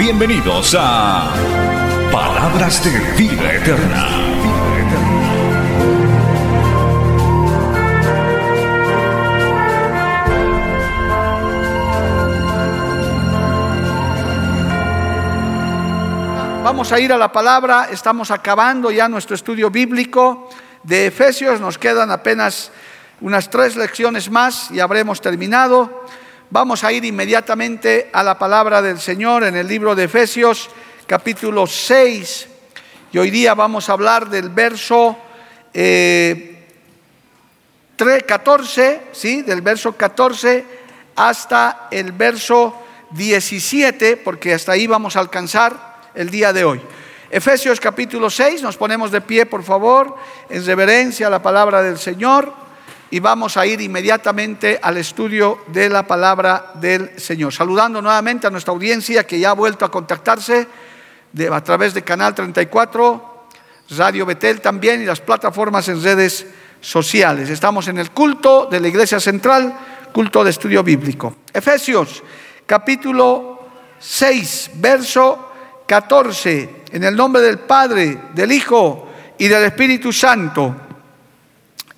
Bienvenidos a Palabras de Vida Eterna. Vamos a ir a la palabra, estamos acabando ya nuestro estudio bíblico de Efesios, nos quedan apenas unas tres lecciones más y habremos terminado. Vamos a ir inmediatamente a la palabra del Señor en el libro de Efesios capítulo 6 y hoy día vamos a hablar del verso 14, eh, ¿sí? del verso 14 hasta el verso 17, porque hasta ahí vamos a alcanzar el día de hoy. Efesios capítulo 6, nos ponemos de pie, por favor, en reverencia a la palabra del Señor y vamos a ir inmediatamente al estudio de la palabra del Señor. Saludando nuevamente a nuestra audiencia que ya ha vuelto a contactarse a través de Canal 34, Radio Betel también y las plataformas en redes sociales. Estamos en el culto de la Iglesia Central, culto de estudio bíblico. Efesios capítulo 6, verso 14, en el nombre del Padre, del Hijo y del Espíritu Santo.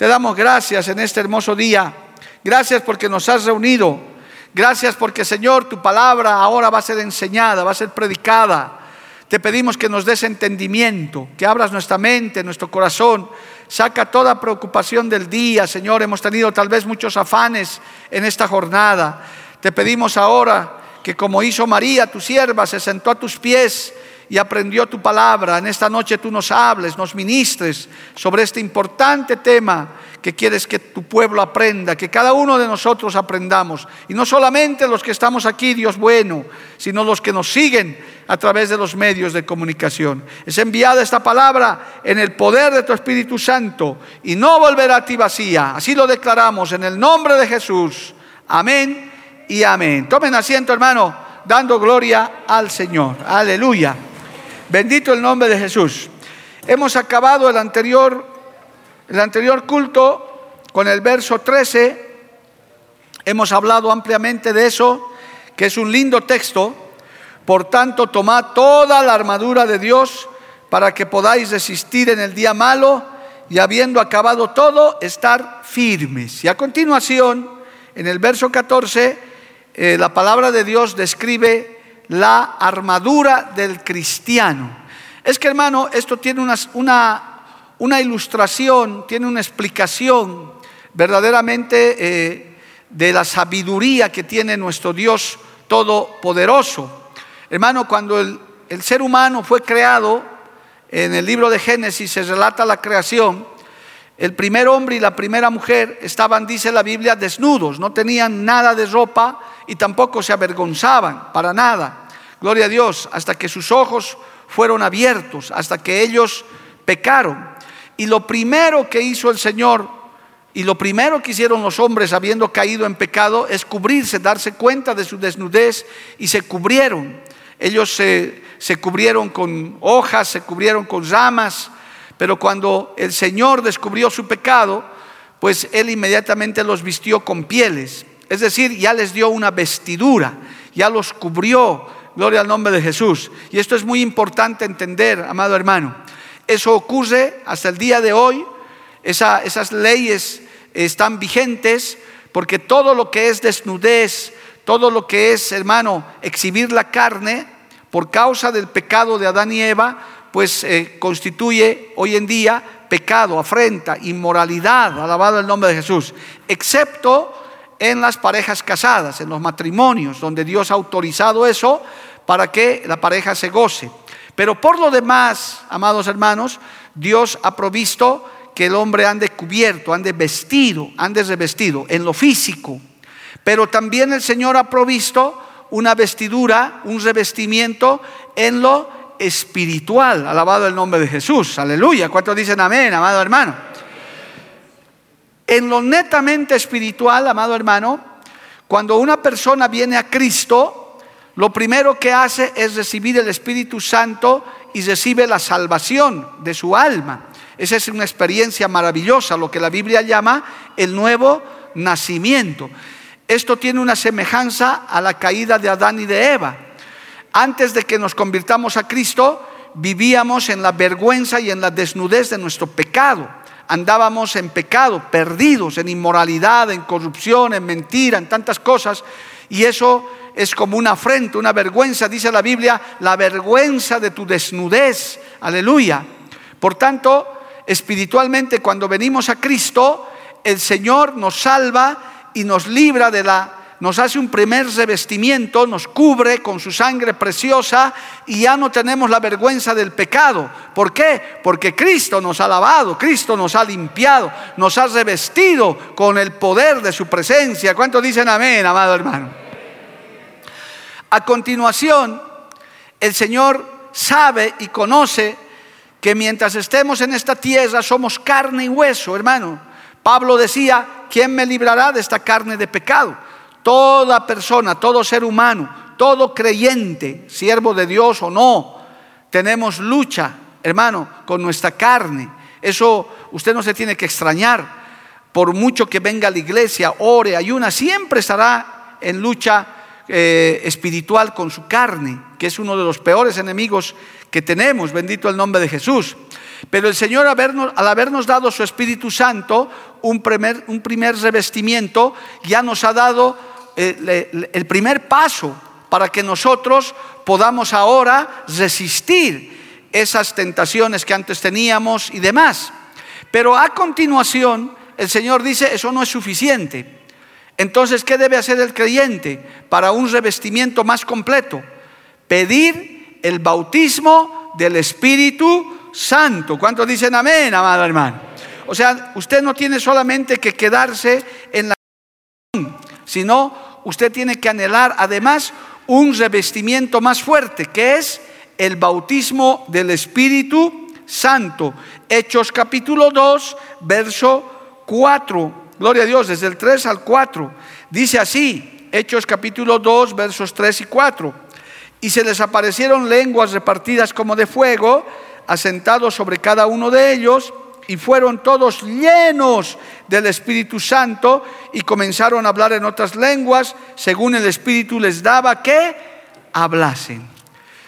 te damos gracias en este hermoso día. Gracias porque nos has reunido. Gracias porque, Señor, tu palabra ahora va a ser enseñada, va a ser predicada. Te pedimos que nos des entendimiento, que abras nuestra mente, nuestro corazón. Saca toda preocupación del día, Señor. Hemos tenido tal vez muchos afanes en esta jornada. Te pedimos ahora que como hizo María, tu sierva, se sentó a tus pies y aprendió tu palabra. En esta noche tú nos hables, nos ministres sobre este importante tema que quieres que tu pueblo aprenda, que cada uno de nosotros aprendamos. Y no solamente los que estamos aquí, Dios bueno, sino los que nos siguen a través de los medios de comunicación. Es enviada esta palabra en el poder de tu Espíritu Santo y no volverá a ti vacía. Así lo declaramos en el nombre de Jesús. Amén y amén. Tomen asiento, hermano, dando gloria al Señor. Aleluya. Bendito el nombre de Jesús. Hemos acabado el anterior, el anterior culto con el verso 13. Hemos hablado ampliamente de eso, que es un lindo texto. Por tanto, tomad toda la armadura de Dios para que podáis resistir en el día malo y habiendo acabado todo, estar firmes. Y a continuación, en el verso 14, eh, la palabra de Dios describe la armadura del cristiano. Es que hermano, esto tiene una, una, ilustración, tiene una explicación verdaderamente eh, de la sabiduría que tiene nuestro Dios Todopoderoso. Hermano, cuando el, el ser humano fue creado, en el libro de Génesis se relata la creación, el primer hombre y la primera mujer estaban, dice la Biblia, desnudos, no tenían nada de ropa y tampoco se avergonzaban para nada. Gloria a Dios, hasta que sus ojos fueron abiertos, hasta que ellos pecaron. Y lo primero que hizo el Señor y lo primero que hicieron los hombres habiendo caído en pecado es cubrirse, darse cuenta de su desnudez y se cubrieron. Ellos se, se cubrieron con hojas, se cubrieron con ramas, pero cuando el Señor descubrió su pecado, pues Él inmediatamente los vistió con pieles. Es decir, ya les dio una vestidura, ya los cubrió. Gloria al nombre de Jesús. Y esto es muy importante entender, amado hermano. Eso ocurre hasta el día de hoy. esas leyes están vigentes porque todo lo que es desnudez, todo lo que es, hermano, exhibir la carne, por causa del pecado de Adán y Eva, pues eh, constituye hoy en día pecado, afrenta, inmoralidad, alabado el nombre de Jesús, excepto en las parejas casadas, en los matrimonios, donde Dios ha autorizado eso para que la pareja se goce. Pero por lo demás, amados hermanos, Dios ha provisto que el hombre ande cubierto, ande vestido, ande revestido en lo físico. Pero también el Señor ha provisto una vestidura, un revestimiento en lo espiritual. Alabado el nombre de Jesús. Aleluya. ¿Cuántos dicen amén, amado hermano? En lo netamente espiritual, amado hermano, cuando una persona viene a Cristo, lo primero que hace es recibir el Espíritu Santo y recibe la salvación de su alma. Esa es una experiencia maravillosa, lo que la Biblia llama el nuevo nacimiento. Esto tiene una semejanza a la caída de Adán y de Eva. Antes de que nos convirtamos a Cristo, vivíamos en la vergüenza y en la desnudez de nuestro pecado. Andábamos en pecado, perdidos en inmoralidad, en corrupción, en mentira, en tantas cosas. Y eso es como una afrenta, una vergüenza, dice la Biblia, la vergüenza de tu desnudez. Aleluya. Por tanto, espiritualmente cuando venimos a Cristo, el Señor nos salva y nos libra de la, nos hace un primer revestimiento, nos cubre con su sangre preciosa y ya no tenemos la vergüenza del pecado. ¿Por qué? Porque Cristo nos ha lavado, Cristo nos ha limpiado, nos ha revestido con el poder de su presencia. ¿Cuántos dicen amén, amado hermano? A continuación, el Señor sabe y conoce que mientras estemos en esta tierra somos carne y hueso, hermano. Pablo decía, ¿quién me librará de esta carne de pecado? Toda persona, todo ser humano, todo creyente, siervo de Dios o no, tenemos lucha, hermano, con nuestra carne. Eso usted no se tiene que extrañar. Por mucho que venga a la iglesia, ore, ayuna, siempre estará en lucha eh, espiritual con su carne, que es uno de los peores enemigos que tenemos, bendito el nombre de Jesús. Pero el Señor al habernos dado su Espíritu Santo, un primer, un primer revestimiento, ya nos ha dado el primer paso para que nosotros podamos ahora resistir esas tentaciones que antes teníamos y demás. Pero a continuación, el Señor dice, eso no es suficiente. Entonces, ¿qué debe hacer el creyente para un revestimiento más completo? Pedir el bautismo del Espíritu Santo. ¿Cuántos dicen amén, amado hermano? O sea, usted no tiene solamente que quedarse en la sino usted tiene que anhelar además un revestimiento más fuerte, que es el bautismo del Espíritu Santo. Hechos capítulo 2, verso 4. Gloria a Dios, desde el 3 al 4. Dice así, Hechos capítulo 2, versos 3 y 4. Y se les aparecieron lenguas repartidas como de fuego, asentados sobre cada uno de ellos, y fueron todos llenos del Espíritu Santo y comenzaron a hablar en otras lenguas, según el Espíritu les daba que hablasen.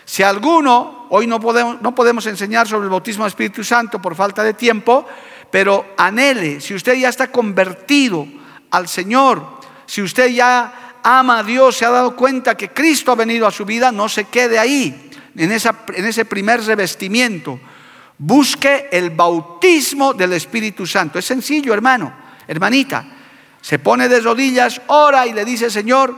Si alguno, hoy no podemos, no podemos enseñar sobre el bautismo del Espíritu Santo por falta de tiempo, pero anhele, si usted ya está convertido al Señor, si usted ya ama a Dios, se ha dado cuenta que Cristo ha venido a su vida, no se quede ahí en, esa, en ese primer revestimiento. Busque el bautismo del Espíritu Santo. Es sencillo, hermano, hermanita. Se pone de rodillas, ora y le dice, Señor,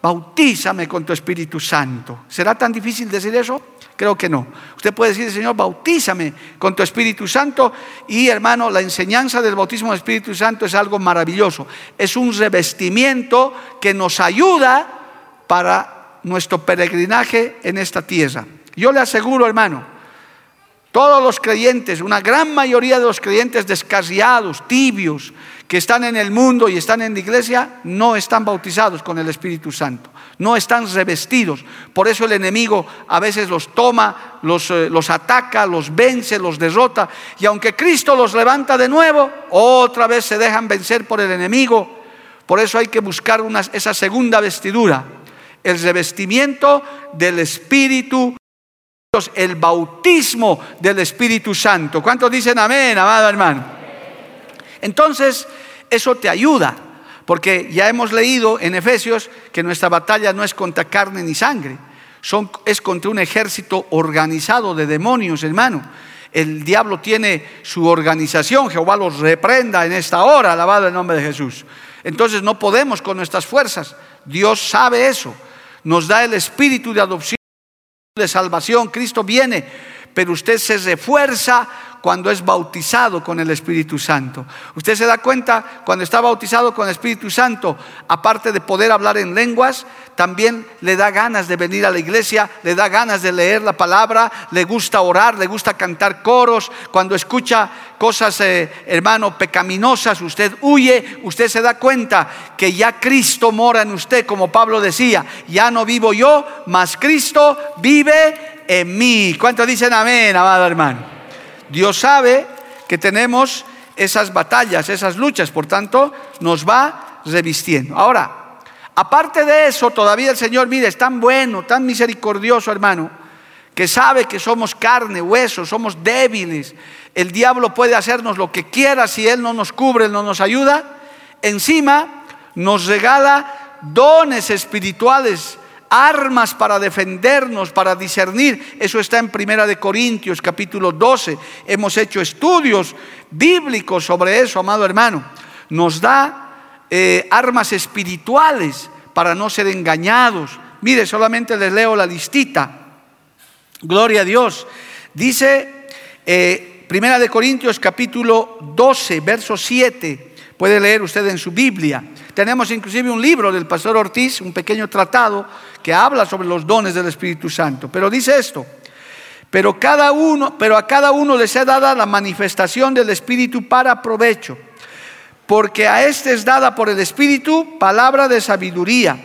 bautízame con tu Espíritu Santo. ¿Será tan difícil decir eso? Creo que no. Usted puede decir, Señor, bautízame con tu Espíritu Santo. Y hermano, la enseñanza del bautismo del Espíritu Santo es algo maravilloso. Es un revestimiento que nos ayuda para nuestro peregrinaje en esta tierra. Yo le aseguro, hermano, todos los creyentes, una gran mayoría de los creyentes descarriados, tibios, que están en el mundo y están en la iglesia, no están bautizados con el Espíritu Santo, no están revestidos. Por eso el enemigo a veces los toma, los, eh, ataca, los vence, los derrota. Y aunque Cristo los levanta de nuevo, otra vez se dejan vencer por el enemigo. Por eso hay que buscar esa segunda vestidura el revestimiento del Espíritu, el bautismo del Espíritu Santo. ¿Cuántos dicen amén, amado hermano? Entonces, eso te ayuda, porque ya hemos leído en Efesios que nuestra batalla no es contra carne ni sangre. son, es contra un ejército organizado de demonios, hermano. El diablo tiene su organización, Jehová los reprenda en esta hora, alabado el nombre de Jesús. Entonces no podemos con nuestras fuerzas. Dios sabe eso. Nos da el espíritu de adopción, de salvación. Cristo viene, pero usted se refuerza cuando es bautizado con el Espíritu Santo. Usted se da cuenta cuando está bautizado con el Espíritu Santo, aparte de poder hablar en lenguas, también le da ganas de venir a la iglesia, le da ganas de leer la palabra, le gusta orar, le gusta cantar coros. Cuando escucha cosas, eh, hermano, pecaminosas, usted huye, usted se da cuenta que ya Cristo mora en usted, como Pablo decía, ya no vivo yo, mas Cristo vive en mí. ¿Cuántos dicen amén, amado hermano? Dios sabe que tenemos esas batallas, esas luchas, por tanto nos va revistiendo. Ahora, aparte de eso, todavía el Señor, mire, es tan bueno, tan misericordioso, hermano, que sabe que somos carne, hueso, somos débiles. El diablo puede hacernos lo que quiera si Él no nos cubre, no nos ayuda. Encima nos regala dones espirituales armas para defendernos, para discernir. Eso está en Primera de Corintios capítulo 12. Hemos hecho estudios bíblicos sobre eso, amado hermano. Nos da eh, armas espirituales para no ser engañados. Mire, solamente les leo la listita. Gloria a Dios. Dice eh, Primera de Corintios capítulo 12, verso 7. Puede leer usted en su Biblia. Tenemos inclusive un libro del pastor Ortiz, un pequeño tratado que habla sobre los dones del Espíritu Santo. Pero dice esto, pero, cada uno, pero a cada uno les ha dada la manifestación del Espíritu para provecho, porque a este es dada por el Espíritu palabra de sabiduría,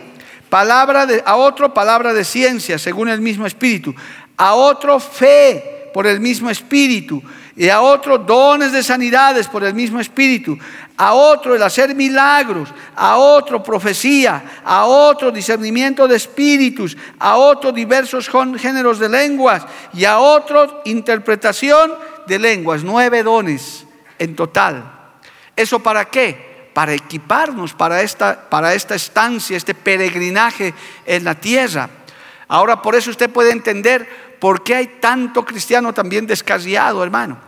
palabra de, a otro palabra de ciencia, según el mismo Espíritu, a otro fe por el mismo Espíritu y a otro dones de sanidades por el mismo Espíritu, a otro el hacer milagros, a otro profecía, a otro discernimiento de espíritus, a otro diversos géneros de lenguas y a otro interpretación de lenguas, nueve dones en total. ¿Eso para qué? Para equiparnos para esta, para esta estancia, este peregrinaje en la tierra. Ahora por eso usted puede entender por qué hay tanto cristiano también descarriado, hermano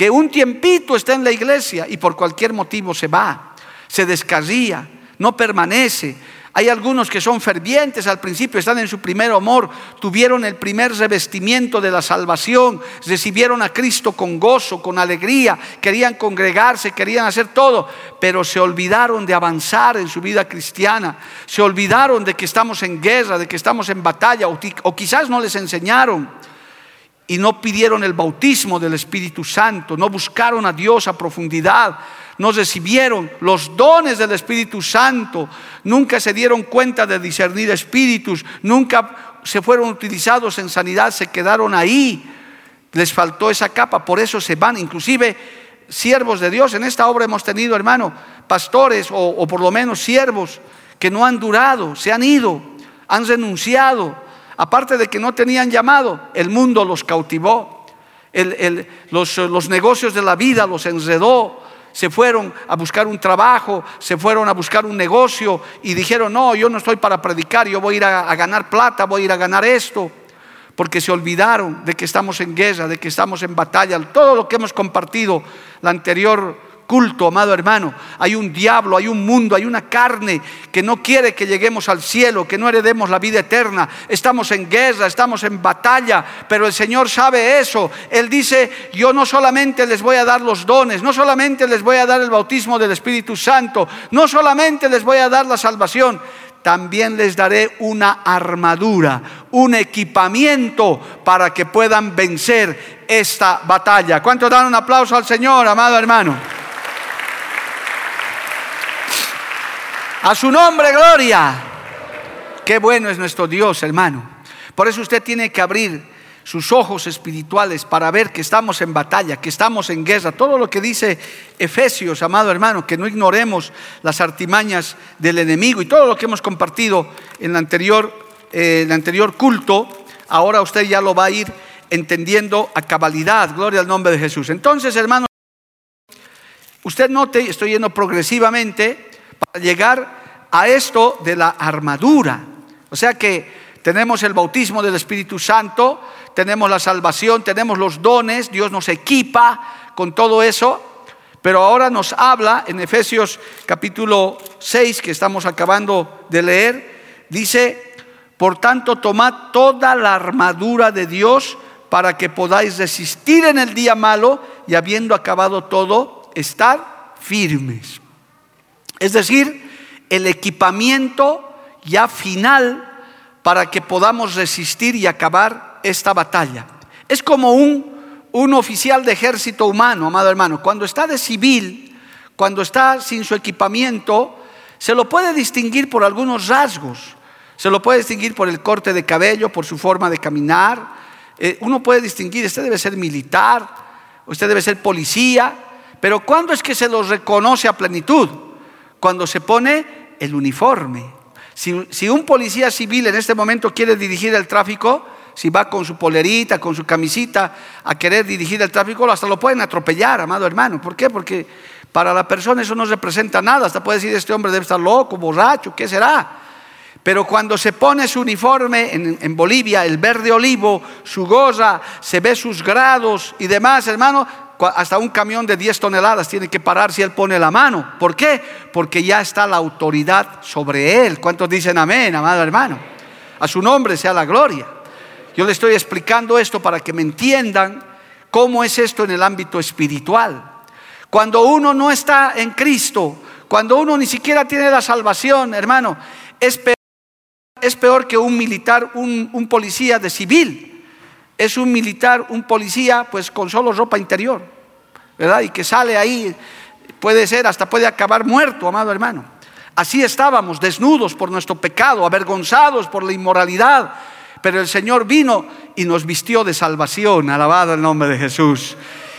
que un tiempito está en la iglesia y por cualquier motivo se va, se descarría, no permanece. Hay algunos que son fervientes al principio, están en su primer amor, tuvieron el primer revestimiento de la salvación, recibieron a Cristo con gozo, con alegría, querían congregarse, querían hacer todo, pero se olvidaron de avanzar en su vida cristiana, se olvidaron de que estamos en guerra, de que estamos en batalla, o, o quizás no les enseñaron y no pidieron el bautismo del Espíritu Santo, no buscaron a Dios a profundidad, no recibieron los dones del Espíritu Santo, nunca se dieron cuenta de discernir espíritus, nunca se fueron utilizados en sanidad, se quedaron ahí, les faltó esa capa, por eso se van, inclusive siervos de Dios, en esta obra hemos tenido, hermano, pastores o, o por lo menos siervos que no han durado, se han ido, han renunciado aparte de que no tenían llamado, el mundo los cautivó, los, negocios de la vida los enredó, se fueron a buscar un trabajo, se fueron a buscar un negocio y dijeron, no, yo no estoy para predicar, yo voy a ir a, a, ganar plata, voy a ir a ganar esto, porque se olvidaron de que estamos en guerra, de que estamos en batalla, todo lo que hemos compartido la anterior culto, amado hermano. Hay un diablo, hay un mundo, hay una carne que no quiere que lleguemos al cielo, que no heredemos la vida eterna. Estamos en guerra, estamos en batalla, pero el Señor sabe eso. Él dice, yo no solamente les voy a dar los dones, no solamente les voy a dar el bautismo del Espíritu Santo, no solamente les voy a dar la salvación, también les daré una armadura, un equipamiento para que puedan vencer esta batalla. ¿Cuánto dan un aplauso al Señor, amado hermano? A su nombre, gloria. Qué bueno es nuestro Dios, hermano. Por eso usted tiene que abrir sus ojos espirituales para ver que estamos en batalla, que estamos en guerra. Todo lo que dice Efesios, amado hermano, que no ignoremos las artimañas del enemigo y todo lo que hemos compartido en el anterior, eh, el anterior culto, ahora usted ya lo va a ir entendiendo a cabalidad. Gloria al nombre de Jesús. Entonces, hermano, usted note, estoy yendo progresivamente para llegar a esto de la armadura. O sea que tenemos el bautismo del Espíritu Santo, tenemos la salvación, tenemos los dones, Dios nos equipa con todo eso. Pero ahora nos habla en Efesios capítulo 6, que estamos acabando de leer, dice, por tanto, tomad toda la armadura de Dios para que podáis resistir en el día malo y habiendo acabado todo, estar firmes. Es decir, el equipamiento ya final para que podamos resistir y acabar esta batalla. Es como un, un oficial de ejército humano, amado hermano. Cuando está de civil, cuando está sin su equipamiento, se lo puede distinguir por algunos rasgos. Se lo puede distinguir por el corte de cabello, por su forma de caminar, eh, uno puede distinguir, usted debe ser militar, usted debe ser policía, pero ¿cuándo es que se los reconoce a plenitud? Cuando se pone el uniforme. Si, un policía civil en este momento quiere dirigir el tráfico, si va con su polerita, con su camisita a querer dirigir el tráfico, hasta lo pueden atropellar, amado hermano. ¿Por qué? Porque para la persona eso no representa nada. Hasta puede decir, este hombre debe estar loco, borracho, ¿qué será? Pero cuando se pone su uniforme en, Bolivia, el verde olivo, su goza, se ve sus grados y demás, hermano, hasta un camión de 10 toneladas tiene que parar si él pone la mano. ¿Por qué? Porque ya está la autoridad sobre él. ¿Cuántos dicen amén, amado hermano? A su nombre sea la gloria. Yo le estoy explicando esto para que me entiendan cómo es esto en el ámbito espiritual. Cuando uno no está en Cristo, cuando uno ni siquiera tiene la salvación, hermano, es peor es peor que un militar, un, policía de civil. Es un militar, un policía, pues con solo ropa interior, ¿verdad? Y que sale ahí, puede ser, hasta puede acabar muerto, amado hermano. Así estábamos, desnudos por nuestro pecado, avergonzados por la inmoralidad. Pero el Señor vino y nos vistió de salvación, alabado el nombre de Jesús.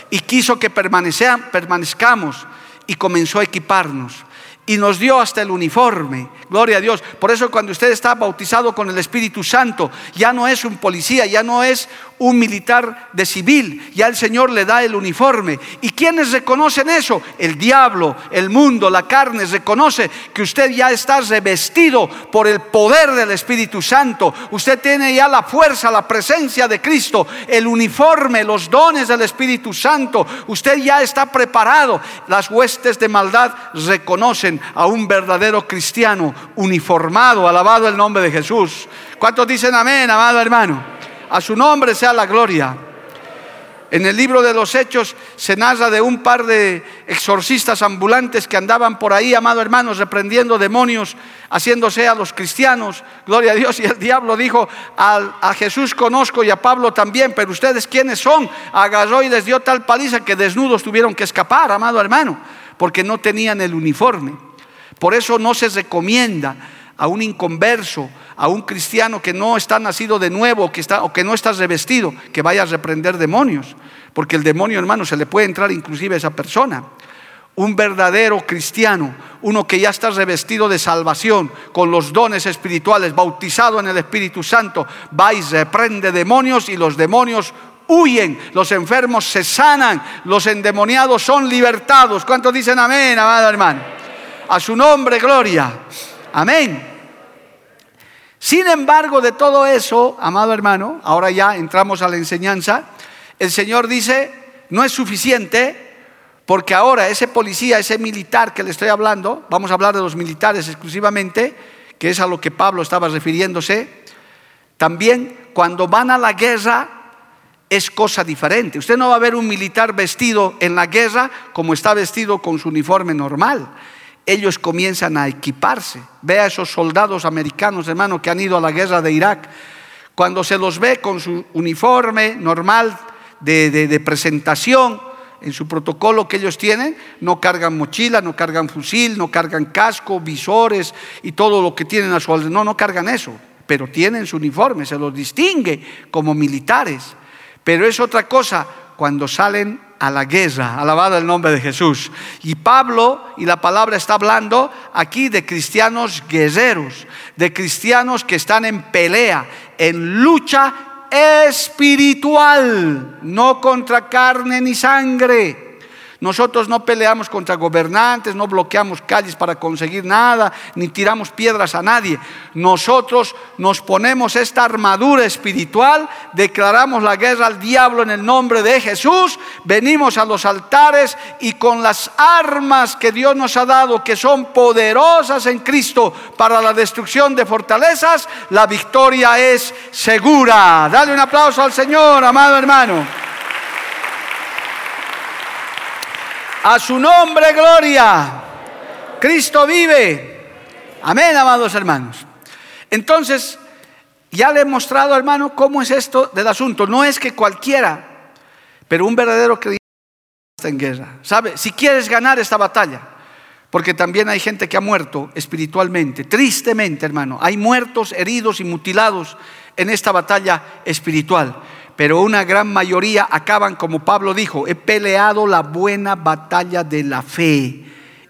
Y quiso que permanezcamos y comenzó a equiparnos y nos dio hasta el uniforme. Gloria a Dios. Por eso cuando usted está bautizado con el Espíritu Santo, ya no es un policía, ya no es un militar de civil, ya el Señor le da el uniforme. ¿Y quiénes reconocen eso? El diablo, el mundo, la carne reconoce que usted ya está revestido por el poder del Espíritu Santo. Usted tiene ya la fuerza, la presencia de Cristo, el uniforme, los dones del Espíritu Santo. Usted ya está preparado. Las huestes de maldad reconocen a un verdadero cristiano uniformado. Alabado el nombre de Jesús. ¿Cuántos dicen amén, amado hermano? A su nombre sea la gloria. En el libro de los Hechos se narra de un par de exorcistas ambulantes que andaban por ahí, amado hermanos, reprendiendo demonios, haciéndose a los cristianos. Gloria a Dios. Y el diablo dijo, a, Jesús conozco y a Pablo también, pero ustedes quiénes son. Agarró y les dio tal paliza que desnudos tuvieron que escapar, amado hermano, porque no tenían el uniforme. Por eso no se recomienda a un inconverso, a un cristiano que no está nacido de nuevo que está, o que no está revestido, que vaya a reprender demonios. Porque el demonio, hermano, se le puede entrar inclusive a esa persona. Un verdadero cristiano, uno que ya está revestido de salvación, con los dones espirituales, bautizado en el Espíritu Santo, va y reprende demonios y los demonios huyen, los enfermos se sanan, los endemoniados son libertados. ¿Cuántos dicen amén, amado hermano? A su nombre, gloria. Amén. Sin embargo, de todo eso, amado hermano, ahora ya entramos a la enseñanza, el Señor dice, no es suficiente, porque ahora ese policía, ese militar que le estoy hablando, vamos a hablar de los militares exclusivamente, que es a lo que Pablo estaba refiriéndose, también cuando van a la guerra es cosa diferente. Usted no va a ver un militar vestido en la guerra como está vestido con su uniforme normal ellos comienzan a equiparse. Ve a esos soldados americanos, hermano, que han ido a la guerra de Irak. Cuando se los ve con su uniforme normal de, presentación, en su protocolo que ellos tienen, no cargan mochila, no cargan fusil, no cargan casco, visores y todo lo que tienen a su alrededor. No, no cargan eso, pero tienen su uniforme, se los distingue como militares. Pero es otra cosa cuando salen a la guerra. Alabado el nombre de Jesús. Y Pablo y la palabra está hablando aquí de cristianos guerreros, de cristianos que están en pelea, en lucha espiritual, no contra carne ni sangre, Nosotros no peleamos contra gobernantes, no bloqueamos calles para conseguir nada, ni tiramos piedras a nadie. Nosotros nos ponemos esta armadura espiritual, declaramos la guerra al diablo en el nombre de Jesús, venimos a los altares y con las armas que Dios nos ha dado, que son poderosas en Cristo para la destrucción de fortalezas, la victoria es segura. Dale un aplauso al Señor, amado hermano. A su nombre, gloria. Cristo vive. Amén, amados hermanos. Entonces, ya le he mostrado, hermano, cómo es esto del asunto. No es que cualquiera, pero un verdadero creyente está en guerra. ¿Sabe? Si quieres ganar esta batalla, porque también hay gente que ha muerto espiritualmente, tristemente, hermano. Hay muertos, heridos y mutilados en esta batalla espiritual pero una gran mayoría acaban, como Pablo dijo, he peleado la buena batalla de la fe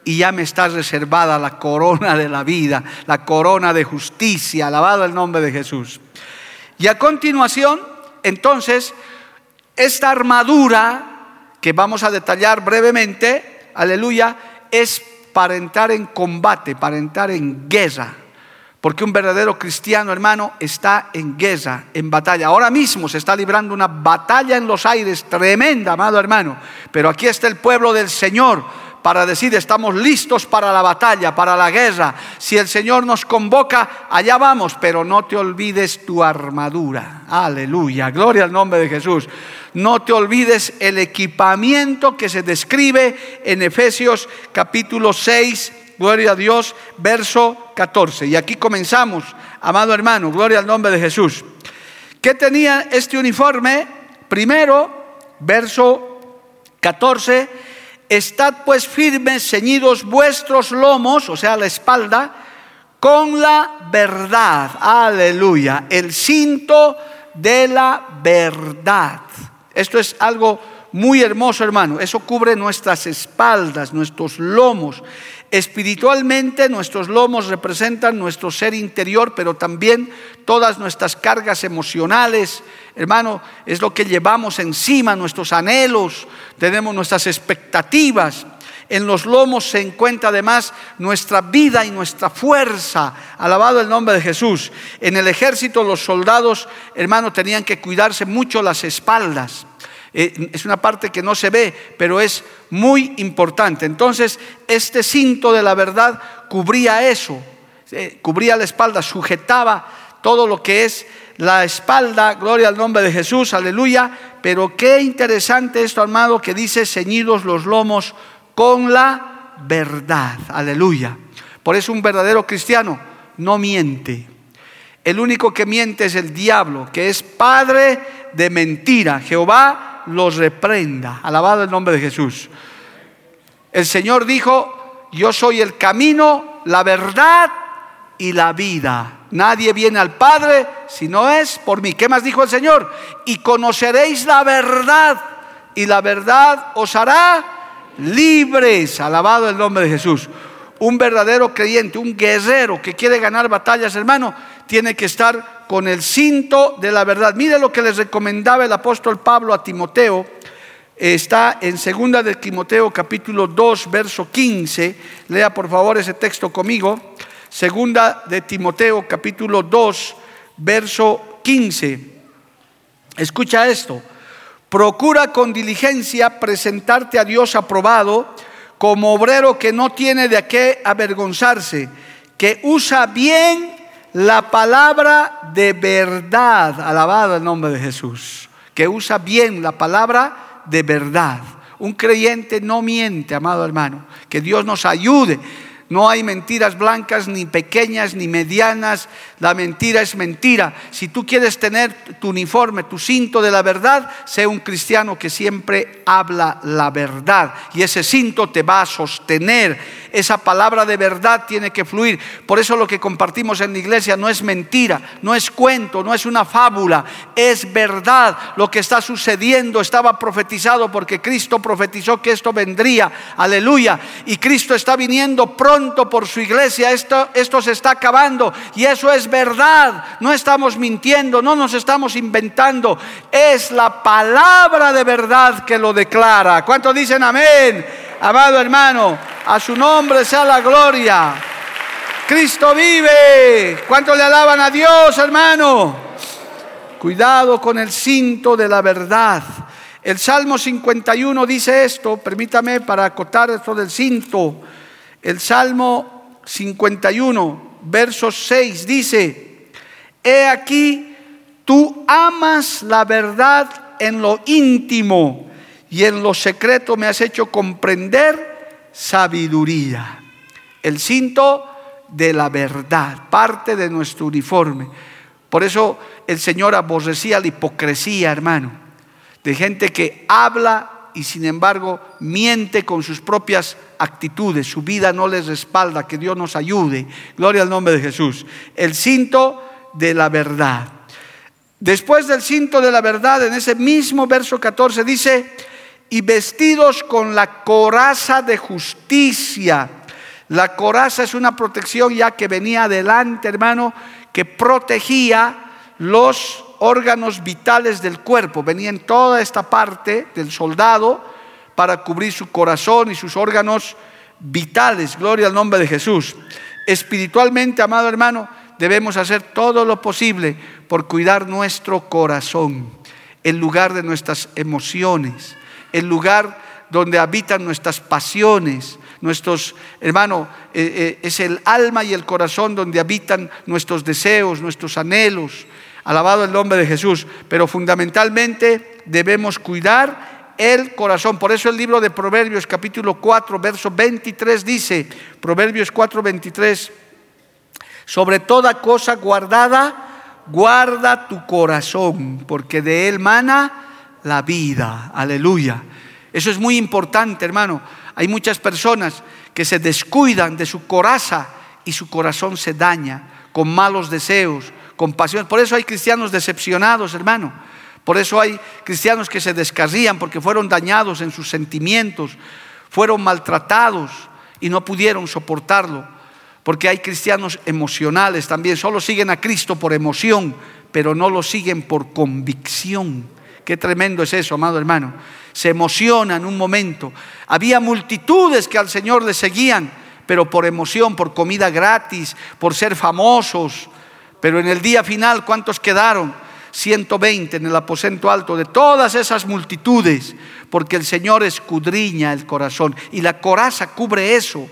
y ya me está reservada la corona de la vida, la corona de justicia, alabado el nombre de Jesús. Y a continuación, entonces, esta armadura que vamos a detallar brevemente, aleluya, es para entrar en combate, para entrar en guerra. Porque un verdadero cristiano, hermano, está en guerra, en batalla. Ahora mismo se está librando una batalla en los aires tremenda, amado hermano. Pero aquí está el pueblo del Señor para decir, estamos listos para la batalla, para la guerra. Si el Señor nos convoca, allá vamos, pero no te olvides tu armadura. Aleluya, gloria al nombre de Jesús. No te olvides el equipamiento que se describe en Efesios capítulo 6 Gloria a Dios, verso 14. Y aquí comenzamos, amado hermano, gloria al nombre de Jesús. ¿Qué tenía este uniforme? Primero, verso 14, estad pues firmes, ceñidos vuestros lomos, o sea, la espalda, con la verdad. Aleluya. El cinto de la verdad. Esto es algo muy hermoso, hermano. Eso cubre nuestras espaldas, nuestros lomos. Espiritualmente nuestros lomos representan nuestro ser interior, pero también todas nuestras cargas emocionales. Hermano, es lo que llevamos encima, nuestros anhelos, tenemos nuestras expectativas. En los lomos se encuentra además nuestra vida y nuestra fuerza. Alabado el nombre de Jesús. En el ejército los soldados, hermano, tenían que cuidarse mucho las espaldas. Eh, es una parte que no se ve, pero es muy importante. Entonces, este cinto de la verdad cubría eso, eh, cubría la espalda, sujetaba todo lo que es la espalda, gloria al nombre de Jesús, aleluya. Pero qué interesante esto, amado, que dice ceñidos los lomos con la verdad, aleluya. Por eso un verdadero cristiano no miente. El único que miente es el diablo, que es padre de mentira. Jehová los reprenda. Alabado el nombre de Jesús. El Señor dijo, yo soy el camino, la verdad y la vida. Nadie viene al Padre si no es por mí. ¿Qué más dijo el Señor? Y conoceréis la verdad y la verdad os hará libres. Alabado el nombre de Jesús. Un verdadero creyente, un guerrero que quiere ganar batallas, hermano, tiene que estar con el cinto de la verdad. Mire lo que les recomendaba el apóstol Pablo a Timoteo. Está en segunda de Timoteo capítulo 2, verso 15. Lea por favor ese texto conmigo. Segunda de Timoteo capítulo 2, verso 15. Escucha esto. Procura con diligencia presentarte a Dios aprobado como obrero que no tiene de qué avergonzarse, que usa bien la palabra de verdad, alabado el nombre de Jesús, que usa bien la palabra de verdad. Un creyente no miente, amado hermano. Que Dios nos ayude no hay mentiras blancas, ni pequeñas, ni medianas. La mentira es mentira. Si tú quieres tener tu uniforme, tu cinto de la verdad, sé un cristiano que siempre habla la verdad. Y ese cinto te va a sostener. Esa palabra de verdad tiene que fluir. Por eso lo que compartimos en la iglesia no es mentira, no es cuento, no es una fábula. Es verdad. Lo que está sucediendo estaba profetizado porque Cristo profetizó que esto vendría. Aleluya. Y Cristo está viniendo pronto por su iglesia. Esto, esto se está acabando y eso es verdad. No estamos mintiendo, no nos estamos inventando. Es la palabra de verdad que lo declara. ¿Cuántos dicen amén? Amado hermano, a su nombre sea la gloria. Cristo vive. ¿Cuántos le alaban a Dios, hermano? Cuidado con el cinto de la verdad. El Salmo 51 dice esto, permítame para acotar esto del cinto. El Salmo 51, verso 6 dice, He aquí, tú amas la verdad en lo íntimo y en lo secreto me has hecho comprender sabiduría. El cinto de la verdad, parte de nuestro uniforme. Por eso el Señor aborrecía la hipocresía, hermano de gente que habla y sin embargo miente con sus propias actitudes, su vida no les respalda, que Dios nos ayude. Gloria al nombre de Jesús. El cinto de la verdad. Después del cinto de la verdad, en ese mismo verso 14 dice, y vestidos con la coraza de justicia. La coraza es una protección ya que venía adelante, hermano, que protegía los órganos vitales del cuerpo. Venía en toda esta parte del soldado para cubrir su corazón y sus órganos vitales. Gloria al nombre de Jesús. Espiritualmente, amado hermano, debemos hacer todo lo posible por cuidar nuestro corazón, el lugar de nuestras emociones, el lugar donde habitan nuestras pasiones, nuestros, hermano, eh, eh, es el alma y el corazón donde habitan nuestros deseos, nuestros anhelos, Alabado el nombre de Jesús. Pero fundamentalmente debemos cuidar el corazón. Por eso el libro de Proverbios capítulo 4, verso 23 dice, Proverbios 4, 23, sobre toda cosa guardada, guarda tu corazón, porque de él mana la vida. Aleluya. Eso es muy importante, hermano. Hay muchas personas que se descuidan de su coraza y su corazón se daña con malos deseos, compasión. Por eso hay cristianos decepcionados, hermano. Por eso hay cristianos que se descarrían porque fueron dañados en sus sentimientos, fueron maltratados y no pudieron soportarlo. Porque hay cristianos emocionales también, solo siguen a Cristo por emoción, pero no lo siguen por convicción. Qué tremendo es eso, amado hermano. Se emocionan un momento. Había multitudes que al Señor le seguían, pero por emoción, por comida gratis, por ser famosos, pero en el día final, ¿cuántos quedaron? 120 en el aposento alto de todas esas multitudes, porque el Señor escudriña el corazón y la coraza cubre eso,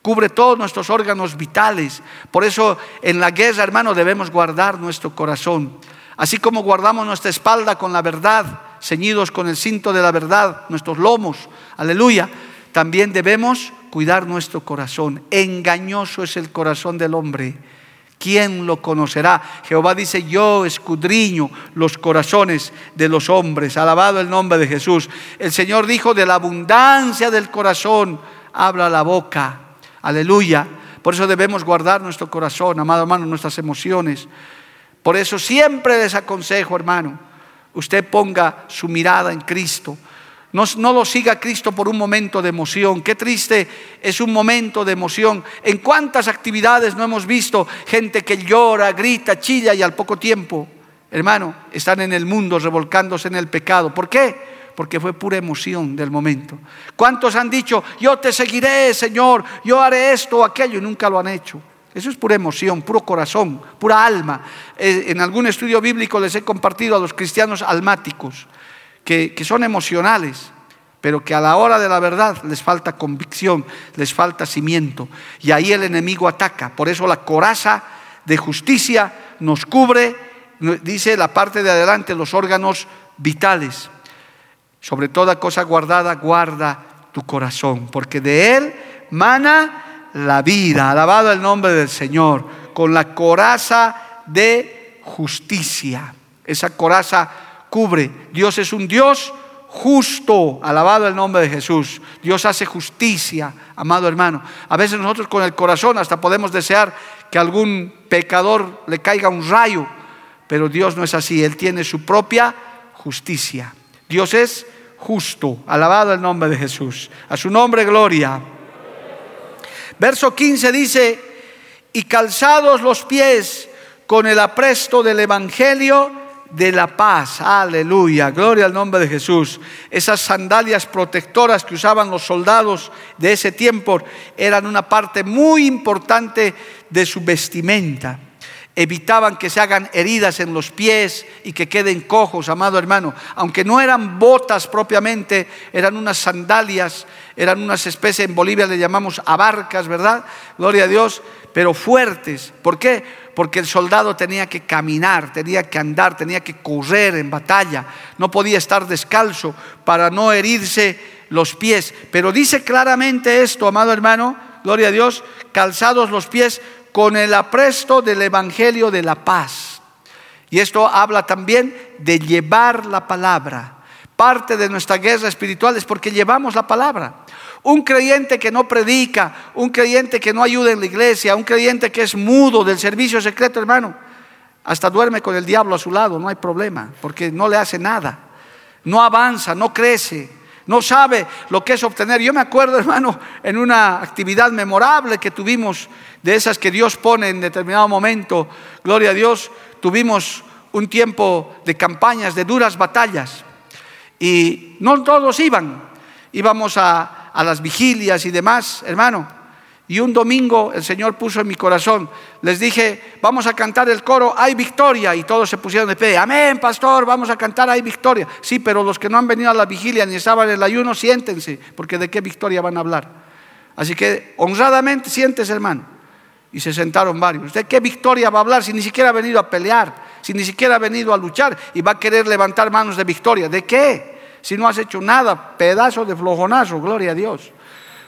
cubre todos nuestros órganos vitales. Por eso en la guerra, hermano, debemos guardar nuestro corazón. Así como guardamos nuestra espalda con la verdad, ceñidos con el cinto de la verdad, nuestros lomos, aleluya, también debemos cuidar nuestro corazón. Engañoso es el corazón del hombre ¿quién lo conocerá? Jehová dice, yo escudriño los corazones de los hombres. Alabado el nombre de Jesús. El Señor dijo, de la abundancia del corazón habla la boca. Aleluya. Por eso debemos guardar nuestro corazón, amado hermano, nuestras emociones. Por eso siempre les aconsejo, hermano, usted ponga su mirada en Cristo. No, lo siga Cristo por un momento de emoción. Qué triste es un momento de emoción. ¿En cuántas actividades no hemos visto gente que llora, grita, chilla y al poco tiempo, hermano, están en el mundo revolcándose en el pecado? ¿Por qué? Porque fue pura emoción del momento. ¿Cuántos han dicho, yo te seguiré, Señor, yo haré esto o aquello y nunca lo han hecho? Eso es pura emoción, puro corazón, pura alma. Eh, en algún estudio bíblico les he compartido a los cristianos almáticos que, son emocionales, pero que a la hora de la verdad les falta convicción, les falta cimiento. Y ahí el enemigo ataca. Por eso la coraza de justicia nos cubre, dice la parte de adelante, los órganos vitales. Sobre toda cosa guardada, guarda tu corazón, porque de él mana la vida. Alabado el nombre del Señor, con la coraza de justicia. Esa coraza cubre. Dios es un Dios justo, alabado el nombre de Jesús. Dios hace justicia, amado hermano. A veces nosotros con el corazón hasta podemos desear que algún pecador le caiga un rayo, pero Dios no es así, Él tiene su propia justicia. Dios es justo, alabado el nombre de Jesús. A su nombre, gloria. Verso 15 dice, y calzados los pies con el apresto del Evangelio de la paz. Aleluya, gloria al nombre de Jesús. Esas sandalias protectoras que usaban los soldados de ese tiempo eran una parte muy importante de su vestimenta. Evitaban que se hagan heridas en los pies y que queden cojos, amado hermano. Aunque no eran botas propiamente, eran unas sandalias, eran unas especies, en Bolivia le llamamos abarcas, ¿verdad? Gloria a Dios, pero fuertes. ¿Por qué? porque el soldado tenía que caminar, tenía que andar, tenía que correr en batalla, no podía estar descalzo para no herirse los pies. Pero dice claramente esto, amado hermano, gloria a Dios, calzados los pies con el apresto del Evangelio de la paz. Y esto habla también de llevar la palabra. Parte de nuestra guerra espiritual es porque llevamos la palabra. Un creyente que no predica, un creyente que no ayuda en la iglesia, un creyente que es mudo del servicio secreto, hermano, hasta duerme con el diablo a su lado, no hay problema, porque no le hace nada. No avanza, no crece, no sabe lo que es obtener. Yo me acuerdo, hermano, en una actividad memorable que tuvimos, de esas que Dios pone en determinado momento, gloria a Dios, tuvimos un tiempo de campañas, de duras batallas, y no todos iban, íbamos a a las vigilias y demás, hermano. Y un domingo el Señor puso en mi corazón, les dije, vamos a cantar el coro, hay victoria. Y todos se pusieron de pie, amén, pastor, vamos a cantar, hay victoria. Sí, pero los que no han venido a la vigilia ni estaban en el ayuno, siéntense, porque de qué victoria van a hablar. Así que honradamente siéntese, hermano. Y se sentaron varios. ¿De qué victoria va a hablar si ni siquiera ha venido a pelear? Si ni siquiera ha venido a luchar y va a querer levantar manos de victoria. ¿De qué? si no has hecho nada, pedazo de flojonazo, gloria a Dios.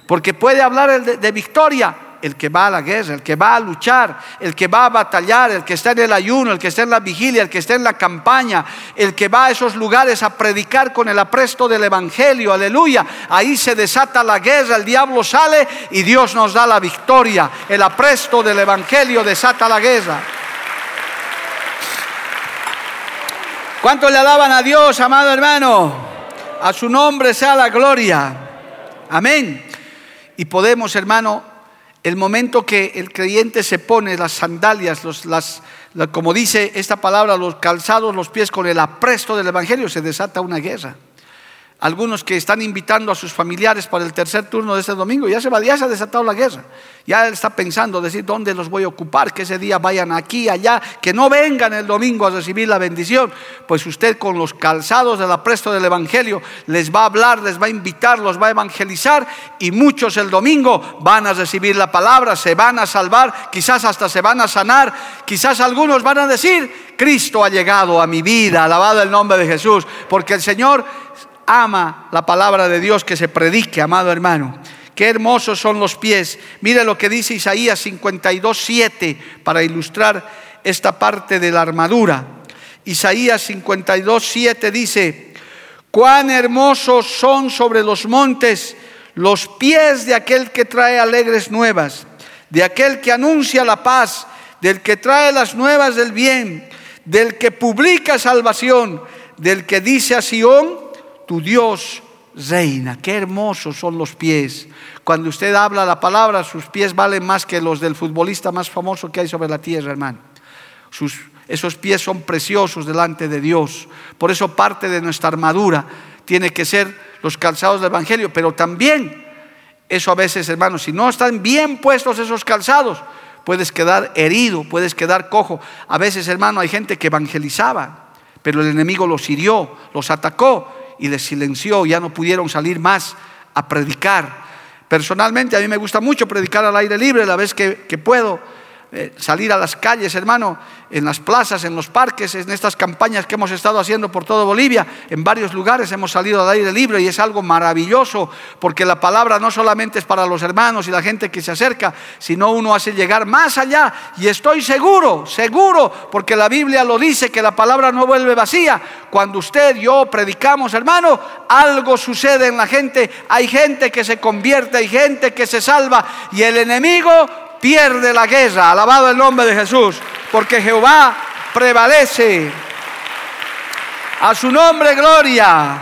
Porque puede hablar de, victoria el que va a la guerra, el que va a luchar, el que va a batallar, el que está en el ayuno, el que está en la vigilia, el que está en la campaña, el que va a esos lugares a predicar con el apresto del Evangelio, aleluya. Ahí se desata la guerra, el diablo sale y Dios nos da la victoria. El apresto del Evangelio desata la guerra. ¿Cuánto le alaban a Dios, amado hermano? A su nombre sea la gloria. Amén. Y podemos, hermano, el momento que el creyente se pone las sandalias, los, las, como dice esta palabra, los calzados, los pies con el apresto del Evangelio, se desata una guerra algunos que están invitando a sus familiares para el tercer turno de este domingo, ya se, va, ya se ha desatado la guerra. Ya él está pensando, decir, ¿dónde los voy a ocupar? Que ese día vayan aquí, allá, que no vengan el domingo a recibir la bendición. Pues usted con los calzados del apresto del Evangelio les va a hablar, les va a invitar, los va a evangelizar y muchos el domingo van a recibir la palabra, se van a salvar, quizás hasta se van a sanar, quizás algunos van a decir, Cristo ha llegado a mi vida, alabado el nombre de Jesús, porque el Señor ama la palabra de Dios que se predique, amado hermano. Qué hermosos son los pies. Mire lo que dice Isaías 52, 7 para ilustrar esta parte de la armadura. Isaías 52, 7 dice, cuán hermosos son sobre los montes los pies de aquel que trae alegres nuevas, de aquel que anuncia la paz, del que trae las nuevas del bien, del que publica salvación, del que dice a Sión, tu Dios reina. Qué hermosos son los pies. Cuando usted habla la palabra, sus pies valen más que los del futbolista más famoso que hay sobre la tierra, hermano. Sus, esos pies son preciosos delante de Dios. Por eso parte de nuestra armadura tiene que ser los calzados del Evangelio, pero también eso a veces, hermano, si no están bien puestos esos calzados, puedes quedar herido, puedes quedar cojo. A veces, hermano, hay gente que evangelizaba, pero el enemigo los hirió, los atacó y les silenció, ya no pudieron salir más a predicar. Personalmente a mí me gusta mucho predicar al aire libre la vez que, que puedo eh, salir a las calles, hermano, en las plazas, en los parques, en estas campañas que hemos estado haciendo por todo Bolivia. En varios lugares hemos salido al aire libre y es algo maravilloso porque la palabra no solamente es para los hermanos y la gente que se acerca, sino uno hace llegar más allá. Y estoy seguro, seguro, porque la Biblia lo dice, que la palabra no vuelve vacía. Cuando usted y yo predicamos, hermano, algo sucede en la gente. Hay gente que se convierte, hay gente que se salva y el enemigo pierde la guerra. Alabado el nombre de Jesús, porque Jehová prevalece. A su nombre, gloria.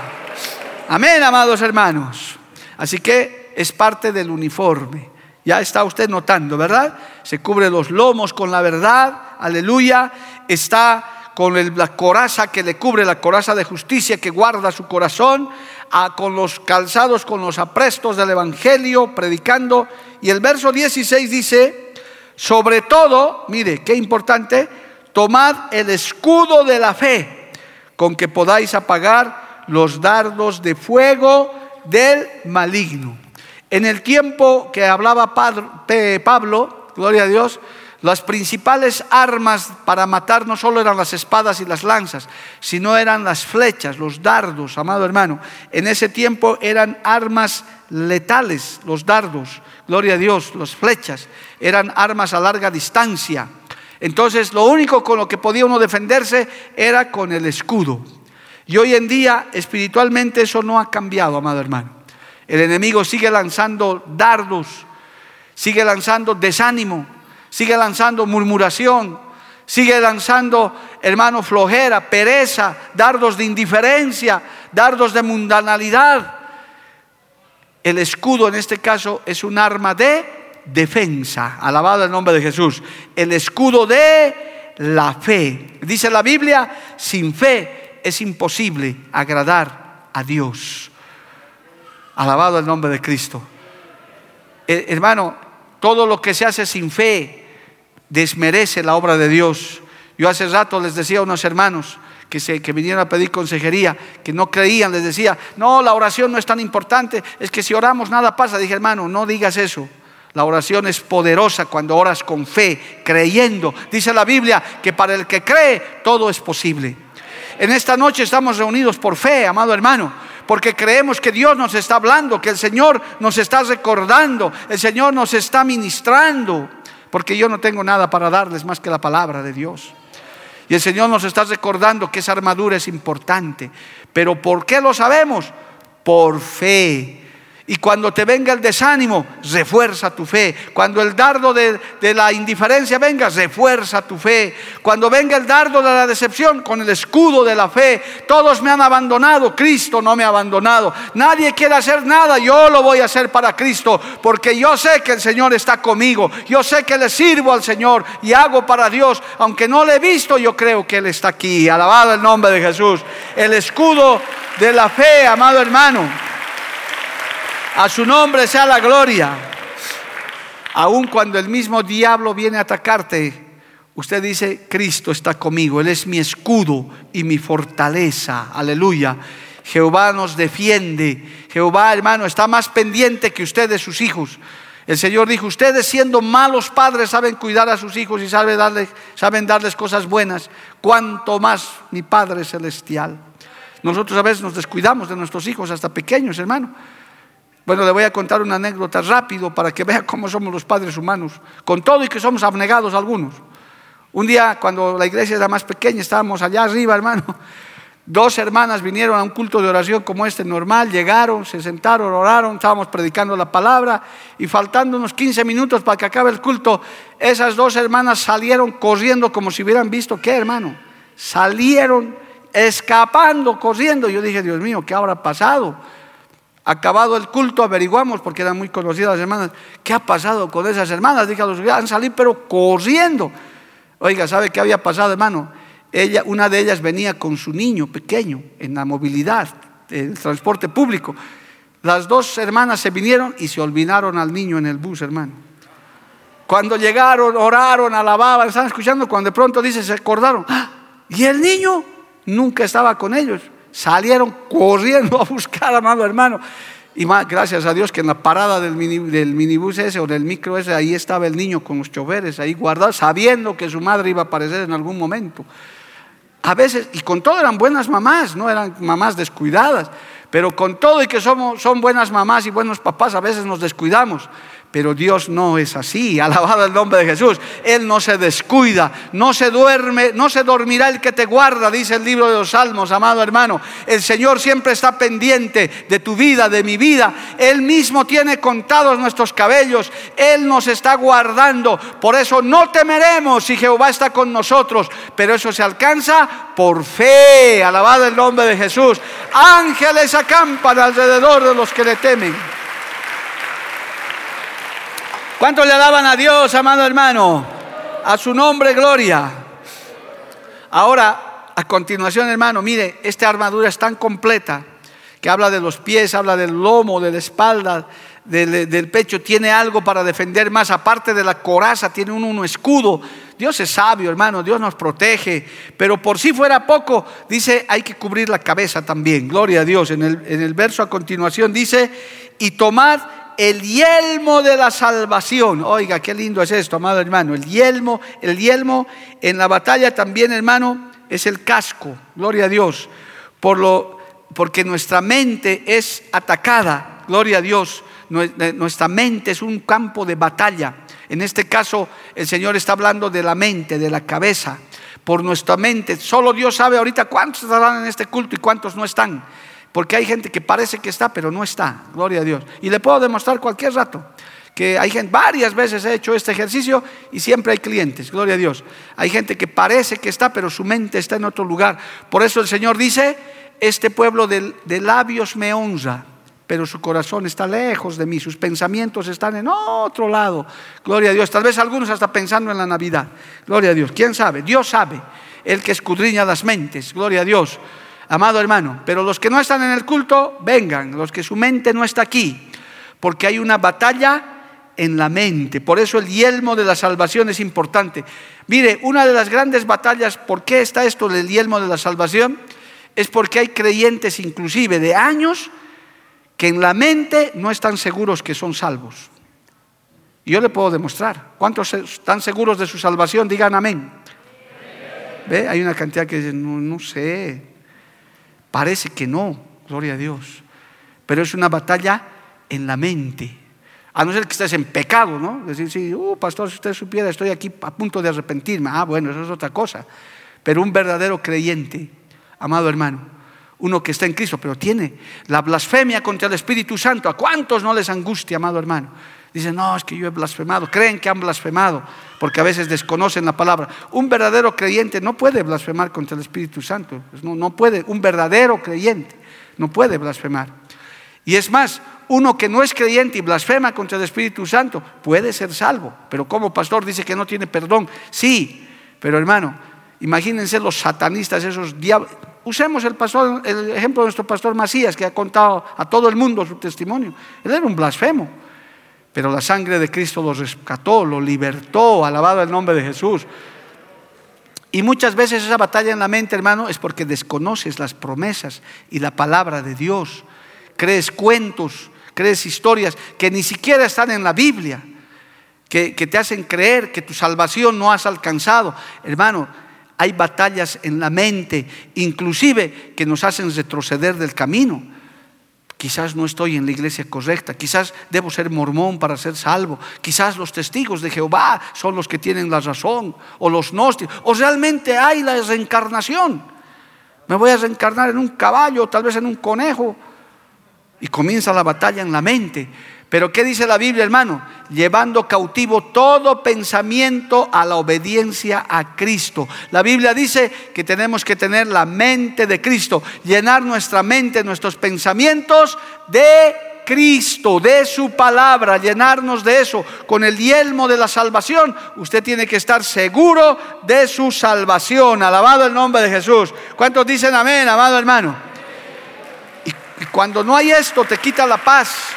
Amén, amados hermanos. Así que es parte del uniforme Ya está usted notando, ¿verdad? Se cubre los lomos con la verdad, aleluya. Está con la coraza que le cubre, la coraza de justicia que guarda su corazón, con los calzados, con los aprestos del Evangelio, predicando. Y el verso 16 dice, sobre todo, mire, qué importante, tomad el escudo de la fe, con que podáis apagar los dardos de fuego del maligno. En el tiempo que hablaba Pablo, gloria a Dios, las principales armas para matar no solo eran las espadas y las lanzas, sino eran las flechas, los dardos, amado hermano. En ese tiempo eran armas letales, los dardos, gloria a Dios, las flechas, eran armas a larga distancia. Entonces lo único con lo que podía uno defenderse era con el escudo. Y hoy en día espiritualmente eso no ha cambiado, amado hermano. El enemigo sigue lanzando dardos, sigue lanzando desánimo, sigue lanzando murmuración, sigue lanzando, hermano, flojera, pereza, dardos de indiferencia, dardos de mundanalidad. El escudo en este caso es un arma de defensa. Alabado el nombre de Jesús. El escudo de la fe. Dice la Biblia, sin fe es imposible agradar a Dios. Alabado el nombre de Cristo. Eh, hermano, todo lo que se hace sin fe desmerece la obra de Dios. Yo hace rato les decía a unos hermanos que, se, que vinieron a pedir consejería, que no creían, les decía, no, la oración no es tan importante, es que si oramos nada pasa. Dije, hermano, no digas eso. La oración es poderosa cuando oras con fe, creyendo. Dice la Biblia que para el que cree todo es posible. En esta noche estamos reunidos por fe, amado hermano porque creemos que Dios nos está hablando, que el Señor nos está recordando, el Señor nos está ministrando, porque yo no tengo nada para darles más que la palabra de Dios. Y el Señor nos está recordando que esa armadura es importante. Pero ¿por qué lo sabemos? Por fe. Y cuando te venga el desánimo, refuerza tu fe. Cuando el dardo de, la indiferencia venga, refuerza tu fe. Cuando venga el dardo de la decepción, con el escudo de la fe. Todos me han abandonado, Cristo no me ha abandonado. Nadie quiere hacer nada, yo lo voy a hacer para Cristo. Porque yo sé que el Señor está conmigo. Yo sé que le sirvo al Señor y hago para Dios. Aunque no le he visto, yo creo que Él está aquí. Alabado el nombre de Jesús. El escudo de la fe, amado hermano. A su nombre sea la gloria. Aun cuando el mismo diablo viene a atacarte, usted dice, Cristo está conmigo, Él es mi escudo y mi fortaleza. Aleluya. Jehová nos defiende. Jehová, hermano, está más pendiente que usted de sus hijos. El Señor dijo, ustedes siendo malos padres saben cuidar a sus hijos y saben darles, saben darles cosas buenas, cuanto más mi Padre Celestial. Nosotros a veces nos descuidamos de nuestros hijos hasta pequeños, hermano. Bueno, le voy a contar una anécdota rápido para que vea cómo somos los padres humanos, con todo y que somos abnegados algunos. Un día, cuando la iglesia era más pequeña, estábamos allá arriba, hermano. Dos hermanas vinieron a un culto de oración como este normal, llegaron, se sentaron, oraron, estábamos predicando la palabra y faltando unos 15 minutos para que acabe el culto, esas dos hermanas salieron corriendo como si hubieran visto qué, hermano. Salieron escapando, corriendo. Yo dije, Dios mío, ¿qué habrá pasado? Acabado el culto, averiguamos, porque eran muy conocidas las hermanas, ¿qué ha pasado con esas hermanas? Dije, los han salido, pero corriendo. Oiga, ¿sabe qué había pasado, hermano? Ella, una de ellas venía con su niño pequeño en la movilidad, en el transporte público. Las dos hermanas se vinieron y se olvidaron al niño en el bus, hermano. Cuando llegaron, oraron, alababan, estaban escuchando, cuando de pronto dice, se acordaron, ¡Ah! y el niño nunca estaba con ellos salieron corriendo a buscar, amado hermano. Y gracias a Dios que en la parada del, del, minibús ese o del micro ese, ahí estaba el niño con los choferes, ahí guardado, sabiendo que su madre iba a aparecer en algún momento. A veces, y con todo eran buenas mamás, no eran mamás descuidadas, pero con todo y que somos, son buenas mamás y buenos papás, a veces nos descuidamos. Pero Dios no es así, alabado el nombre de Jesús. Él no se descuida, no se duerme, no se dormirá el que te guarda, dice el libro de los Salmos, amado hermano. El Señor siempre está pendiente de tu vida, de mi vida. Él mismo tiene contados nuestros cabellos, Él nos está guardando. Por eso no temeremos si Jehová está con nosotros, pero eso se alcanza por fe, alabado el nombre de Jesús. Ángeles acampan alrededor de los que le temen. ¿Cuánto le alaban a Dios, amado hermano? A su nombre, gloria. Ahora, a continuación, hermano, mire, esta armadura es tan completa que habla de los pies, habla del lomo, de la espalda, del, pecho, tiene algo para defender más, aparte de la coraza, tiene un, un escudo. Dios es sabio, hermano, Dios nos protege, pero por si fuera poco, dice, hay que cubrir la cabeza también, gloria a Dios. En el, en el verso a continuación dice, y tomad el yelmo de la salvación. Oiga, qué lindo es esto, amado hermano. El yelmo, el yelmo en la batalla también, hermano, es el casco. Gloria a Dios. Por lo, porque nuestra mente es atacada. Gloria a Dios. Nuestra mente es un campo de batalla. En este caso, el Señor está hablando de la mente, de la cabeza. Por nuestra mente. Solo Dios sabe ahorita cuántos estarán en este culto y cuántos no están. Porque hay gente que parece que está, pero no está. Gloria a Dios. Y le puedo demostrar cualquier rato que hay gente, varias veces he hecho este ejercicio y siempre hay clientes, gloria a Dios. Hay gente que parece que está, pero su mente está en otro lugar. Por eso el Señor dice, este pueblo de, de labios me honra, pero su corazón está lejos de mí, sus pensamientos están en otro lado. Gloria a Dios. Tal vez algunos hasta pensando en la Navidad. Gloria a Dios. ¿Quién sabe? Dios sabe. El que escudriña las mentes. Gloria a Dios amado hermano. Pero los que no están en el culto, vengan, los que su mente no está aquí, porque hay una batalla en la mente. Por eso el yelmo de la salvación es importante. Mire, una de las grandes batallas, ¿por qué está esto del yelmo de la salvación? Es porque hay creyentes inclusive de años que en la mente no están seguros que son salvos. Y yo le puedo demostrar. ¿Cuántos están seguros de su salvación? Digan amén. ¿Ve? Hay una cantidad que dicen, no, no sé, Parece que no, gloria a Dios. Pero es una batalla en la mente. A no ser que estés en pecado, ¿no? Decir, sí, uh, pastor, si usted supiera, estoy aquí a punto de arrepentirme. Ah, bueno, eso es otra cosa. Pero un verdadero creyente, amado hermano, uno que está en Cristo, pero tiene la blasfemia contra el Espíritu Santo. ¿A cuántos no les angustia, amado hermano? Dicen, no, es que yo he blasfemado. Creen que han blasfemado porque a veces desconocen la palabra. Un verdadero creyente no puede blasfemar contra el Espíritu Santo. Pues no, no puede. Un verdadero creyente no puede blasfemar. Y es más, uno que no es creyente y blasfema contra el Espíritu Santo puede ser salvo. Pero como pastor dice que no tiene perdón. Sí, pero hermano, imagínense los satanistas, esos diablos. Usemos el, pastor, el ejemplo de nuestro pastor Macías, que ha contado a todo el mundo su testimonio. Él era un blasfemo. Pero la sangre de Cristo lo rescató, lo libertó, alabado el nombre de Jesús. Y muchas veces esa batalla en la mente, hermano, es porque desconoces las promesas y la palabra de Dios. Crees cuentos, crees historias que ni siquiera están en la Biblia, que, que te hacen creer que tu salvación no has alcanzado. Hermano, hay batallas en la mente, inclusive que nos hacen retroceder del camino quizás no estoy en la iglesia correcta, quizás debo ser mormón para ser salvo, quizás los testigos de Jehová son los que tienen la razón, o los gnósticos, o realmente hay la reencarnación. Me voy a reencarnar en un caballo, tal vez en un conejo, y comienza la batalla en la mente. Pero ¿qué dice la Biblia, hermano? Llevando cautivo todo pensamiento a la obediencia a Cristo. La Biblia dice que tenemos que tener la mente de Cristo, llenar nuestra mente, nuestros pensamientos de Cristo, de su palabra, llenarnos de eso con el yelmo de la salvación. Usted tiene que estar seguro de su salvación. Alabado el nombre de Jesús. ¿Cuántos dicen amén, amado hermano? Y, cuando no hay esto, te quita la paz.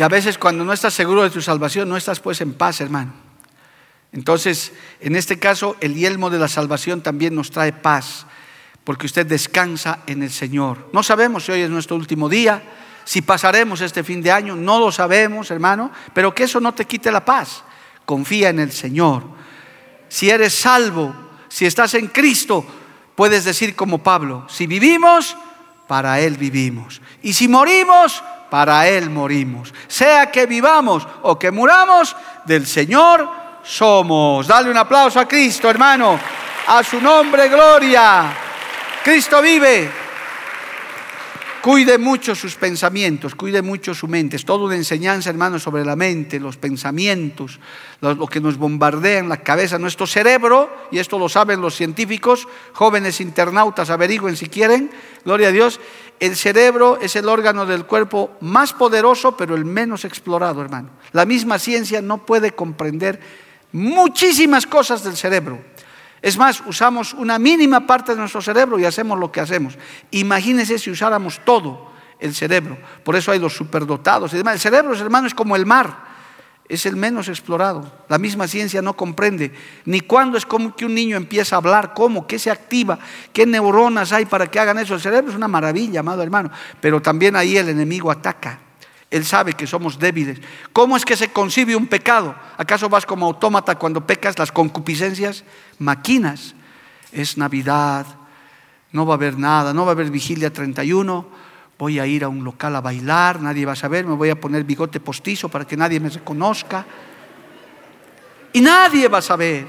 Y a veces cuando no estás seguro de tu salvación, no estás pues en paz, hermano. Entonces, en este caso, el yelmo de la salvación también nos trae paz, porque usted descansa en el Señor. No sabemos si hoy es nuestro último día, si pasaremos este fin de año, no lo sabemos, hermano, pero que eso no te quite la paz. Confía en el Señor. Si eres salvo, si estás en Cristo, puedes decir como Pablo, si vivimos, para Él vivimos. Y si morimos, para Él morimos. Sea que vivamos o que muramos, del Señor somos. Dale un aplauso a Cristo, hermano. A su nombre, gloria. Cristo vive. Cuide mucho sus pensamientos, cuide mucho su mente. Es toda una enseñanza, hermano, sobre la mente, los pensamientos, lo, que nos bombardea en la cabeza, nuestro cerebro, y esto lo saben los científicos, jóvenes internautas, averigüen si quieren, gloria a Dios, el cerebro es el órgano del cuerpo más poderoso, pero el menos explorado, hermano. La misma ciencia no puede comprender muchísimas cosas del cerebro. Es más, usamos una mínima parte de nuestro cerebro y hacemos lo que hacemos. Imagínense si usáramos todo el cerebro. Por eso hay los superdotados y demás. El cerebro, hermano, es como el mar. Es el menos explorado. La misma ciencia no comprende ni cuándo es como que un niño empieza a hablar, cómo, qué se activa, qué neuronas hay para que hagan eso. El cerebro es una maravilla, amado hermano. Pero también ahí el enemigo ataca. Él sabe que somos débiles. ¿Cómo es que se concibe un pecado? ¿Acaso vas como autómata cuando pecas las concupiscencias? Maquinas. Es Navidad, no va a haber nada, no va a haber vigilia 31, voy a ir a un local a bailar, nadie va a saber, me voy a poner bigote postizo para que nadie me reconozca. Y nadie va a saber.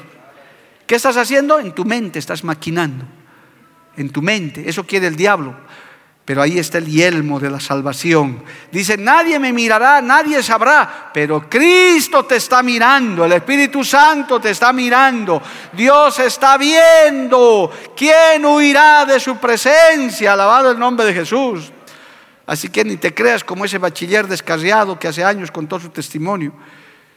¿Qué estás haciendo? En tu mente estás maquinando. En tu mente. Eso quiere el diablo. Pero ahí está el yelmo de la salvación. Dice, nadie me mirará, nadie sabrá, pero Cristo te está mirando, el Espíritu Santo te está mirando, Dios está viendo. ¿Quién huirá de su presencia? Alabado el nombre de Jesús. Así que ni te creas como ese bachiller descarriado que hace años contó su testimonio.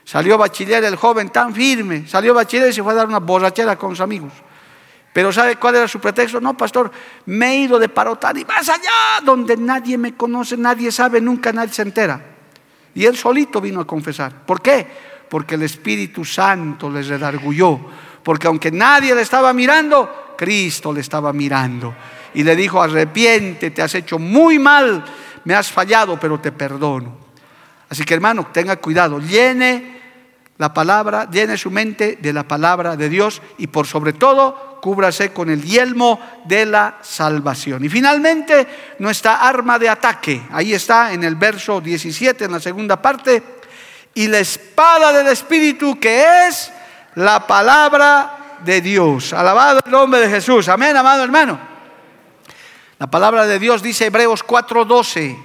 Salió bachiller el joven tan firme, salió bachiller y se fue a dar una borrachera con sus amigos. Pero ¿sabe cuál era su pretexto? No, pastor, me he ido de parotar y más allá, donde nadie me conoce, nadie sabe, nunca nadie se entera. Y él solito vino a confesar. ¿Por qué? Porque el Espíritu Santo les redargulló. Porque aunque nadie le estaba mirando, Cristo le estaba mirando. Y le dijo, arrepiente, te has hecho muy mal, me has fallado, pero te perdono. Así que hermano, tenga cuidado, llene la palabra, llene su mente de la palabra de Dios y por sobre todo cúbrase con el yelmo de la salvación. Y finalmente, nuestra arma de ataque, ahí está en el verso 17, en la segunda parte, y la espada del Espíritu que es la palabra de Dios. Alabado el nombre de Jesús. Amén, amado hermano. La palabra de Dios dice Hebreos 4:12,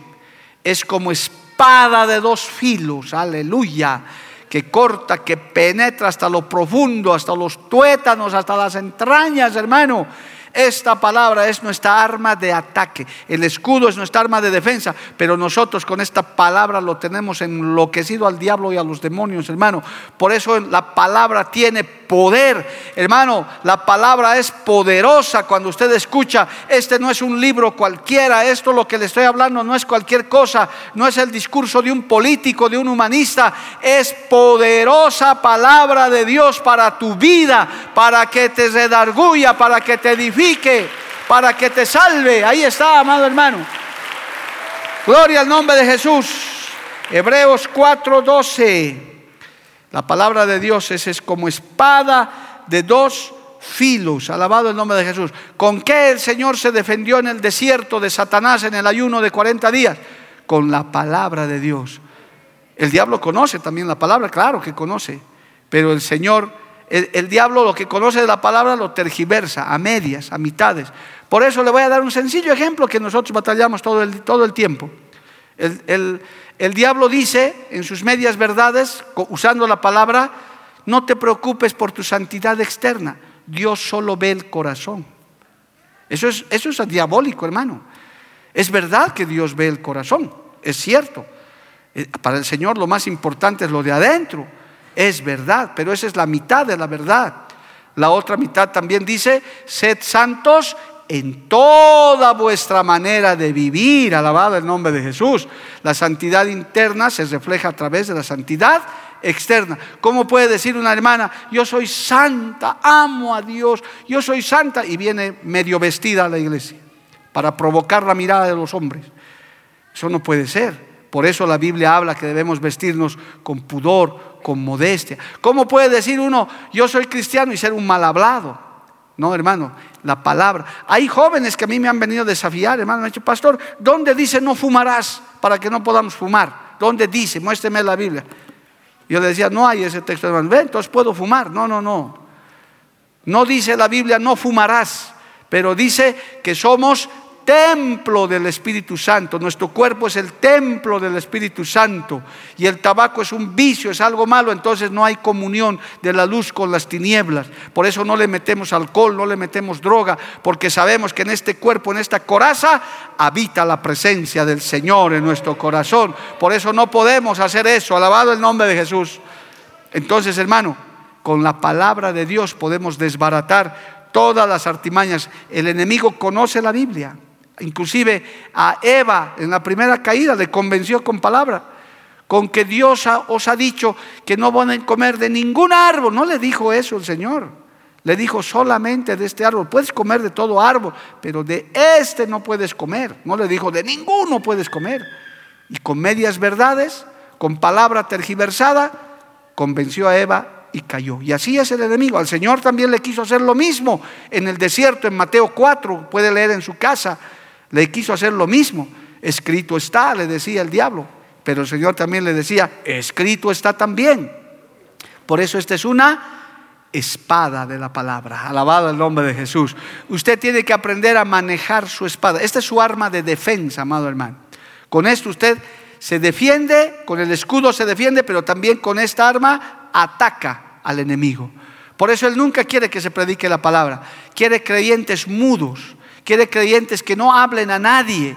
es como espada de dos filos, aleluya que corta, que penetra hasta lo profundo, hasta los tuétanos, hasta las entrañas, hermano. Esta palabra es nuestra arma de ataque. El escudo es nuestra arma de defensa. Pero nosotros con esta palabra lo tenemos enloquecido al diablo y a los demonios, hermano. Por eso la palabra tiene poder. Hermano, la palabra es poderosa cuando usted escucha. Este no es un libro cualquiera. Esto lo que le estoy hablando no es cualquier cosa. No es el discurso de un político, de un humanista. Es poderosa palabra de Dios para tu vida, para que te redarguya, para que te edifique para que te salve. Ahí está, amado hermano. Gloria al nombre de Jesús. Hebreos 4:12. La palabra de Dios es, es como espada de dos filos. Alabado el nombre de Jesús. ¿Con qué el Señor se defendió en el desierto de Satanás en el ayuno de 40 días? Con la palabra de Dios. El diablo conoce también la palabra, claro que conoce. Pero el Señor el, diablo lo que conoce de la palabra lo tergiversa a medias, a mitades. Por eso le voy a dar un sencillo ejemplo que nosotros batallamos todo el, todo el tiempo. El, el diablo dice en sus medias verdades, usando la palabra, no te preocupes por tu santidad externa, Dios solo ve el corazón. Eso es, eso es diabólico, hermano. Es verdad que Dios ve el corazón, es cierto. Eh, para el Señor lo más importante es lo de adentro es verdad, pero esa es la mitad de la verdad. La otra mitad también dice, sed santos en toda vuestra manera de vivir, alabado el nombre de Jesús. La santidad interna se refleja a través de la santidad externa. ¿Cómo puede decir una hermana, yo soy santa, amo a Dios, yo soy santa y viene medio vestida a la iglesia para provocar la mirada de los hombres? Eso no puede ser. Por eso la Biblia habla que debemos vestirnos con pudor, con modestia. ¿Cómo puede decir uno, yo soy cristiano y ser un mal hablado? No, hermano, la palabra. Hay jóvenes que a mí me han venido a desafiar, hermano. Me han dicho, pastor, ¿dónde dice no fumarás para que no podamos fumar? ¿Dónde dice? Muéstreme la Biblia. Yo le decía, no hay ese texto, hermano. Ven, entonces puedo fumar. No, no, no. No dice la Biblia, no fumarás, pero dice que somos templo del Espíritu Santo. Nuestro cuerpo es el templo del Espíritu Santo. Y el tabaco es un vicio, es algo malo. Entonces no hay comunión de la luz con las tinieblas. Por eso no le metemos alcohol, no le metemos droga. Porque sabemos que en este cuerpo, en esta coraza, habita la presencia del Señor en nuestro corazón. Por eso no podemos hacer eso. Alabado el nombre de Jesús. Entonces, hermano, con la palabra de Dios podemos desbaratar todas las artimañas. El enemigo conoce la Biblia. Inclusive a Eva en la primera caída le convenció con palabra, con que Dios os ha dicho que no van a comer de ningún árbol. No le dijo eso el Señor. Le dijo solamente de este árbol. Puedes comer de todo árbol, pero de este no puedes comer. No le dijo de ninguno puedes comer. Y con medias verdades, con palabra tergiversada, convenció a Eva y cayó. Y así es el enemigo. Al Señor también le quiso hacer lo mismo en el desierto, en Mateo 4, puede leer en su casa le quiso hacer lo mismo. Escrito está, le decía el diablo. Pero el Señor también le decía, escrito está también. Por eso esta es una espada de la palabra. Alabado el nombre de Jesús. Usted tiene que aprender a manejar su espada. Esta es su arma de defensa, amado hermano. Con esto usted se defiende, con el escudo se defiende, pero también con esta arma ataca al enemigo. Por eso él nunca quiere que se predique la palabra. Quiere creyentes mudos, quiere creyentes que no hablen a nadie,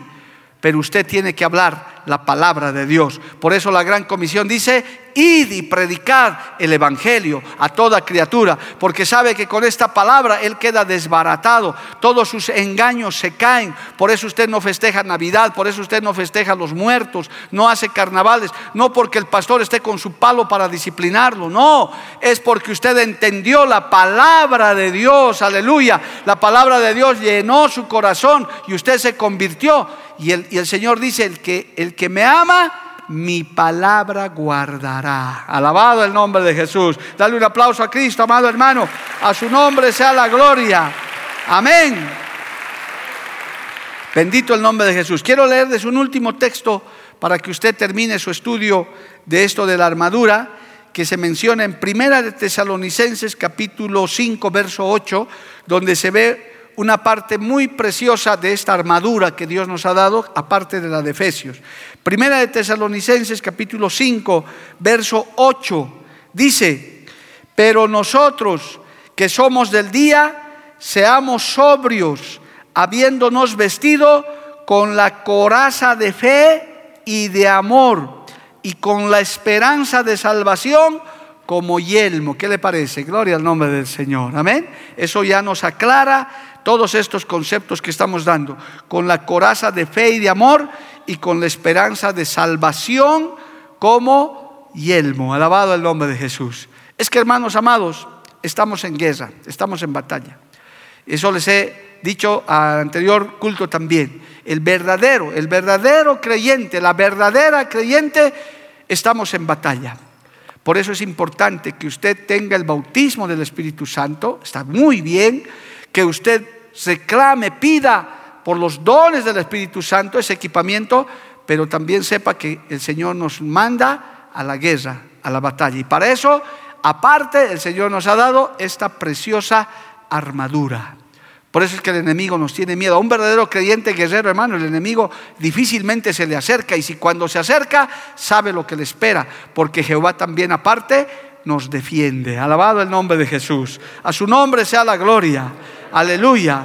pero usted tiene que hablar la palabra de Dios. Por eso la gran comisión dice, y predicar el Evangelio a toda criatura, porque sabe que con esta palabra Él queda desbaratado, todos sus engaños se caen, por eso usted no festeja Navidad, por eso usted no festeja los muertos, no hace carnavales, no porque el pastor esté con su palo para disciplinarlo, no, es porque usted entendió la palabra de Dios, aleluya, la palabra de Dios llenó su corazón y usted se convirtió. Y el, y el Señor dice, el que, el que me ama, mi palabra guardará. Alabado el nombre de Jesús. Dale un aplauso a Cristo, amado hermano. A su nombre sea la gloria. Amén. Bendito el nombre de Jesús. Quiero leerles un último texto para que usted termine su estudio de esto de la armadura que se menciona en Primera de Tesalonicenses capítulo 5 verso 8, donde se ve una parte muy preciosa de esta armadura que Dios nos ha dado, aparte de la de Efesios. Primera de Tesalonicenses capítulo 5, verso 8, dice, pero nosotros que somos del día, seamos sobrios, habiéndonos vestido con la coraza de fe y de amor, y con la esperanza de salvación como yelmo. ¿Qué le parece? Gloria al nombre del Señor. Amén. Eso ya nos aclara todos estos conceptos que estamos dando, con la coraza de fe y de amor y con la esperanza de salvación como yelmo. Alabado el nombre de Jesús. Es que hermanos amados, estamos en guerra, estamos en batalla. Eso les he dicho al anterior culto también. El verdadero, el verdadero creyente, la verdadera creyente, estamos en batalla. Por eso es importante que usted tenga el bautismo del Espíritu Santo, está muy bien, que usted reclame, pida por los dones del Espíritu Santo ese equipamiento, pero también sepa que el Señor nos manda a la guerra, a la batalla. Y para eso, aparte, el Señor nos ha dado esta preciosa armadura. Por eso es que el enemigo nos tiene miedo. A un verdadero creyente guerrero, hermano, el enemigo difícilmente se le acerca. Y si cuando se acerca, sabe lo que le espera. Porque Jehová también aparte nos defiende. Alabado el nombre de Jesús. A su nombre sea la gloria. Aleluya.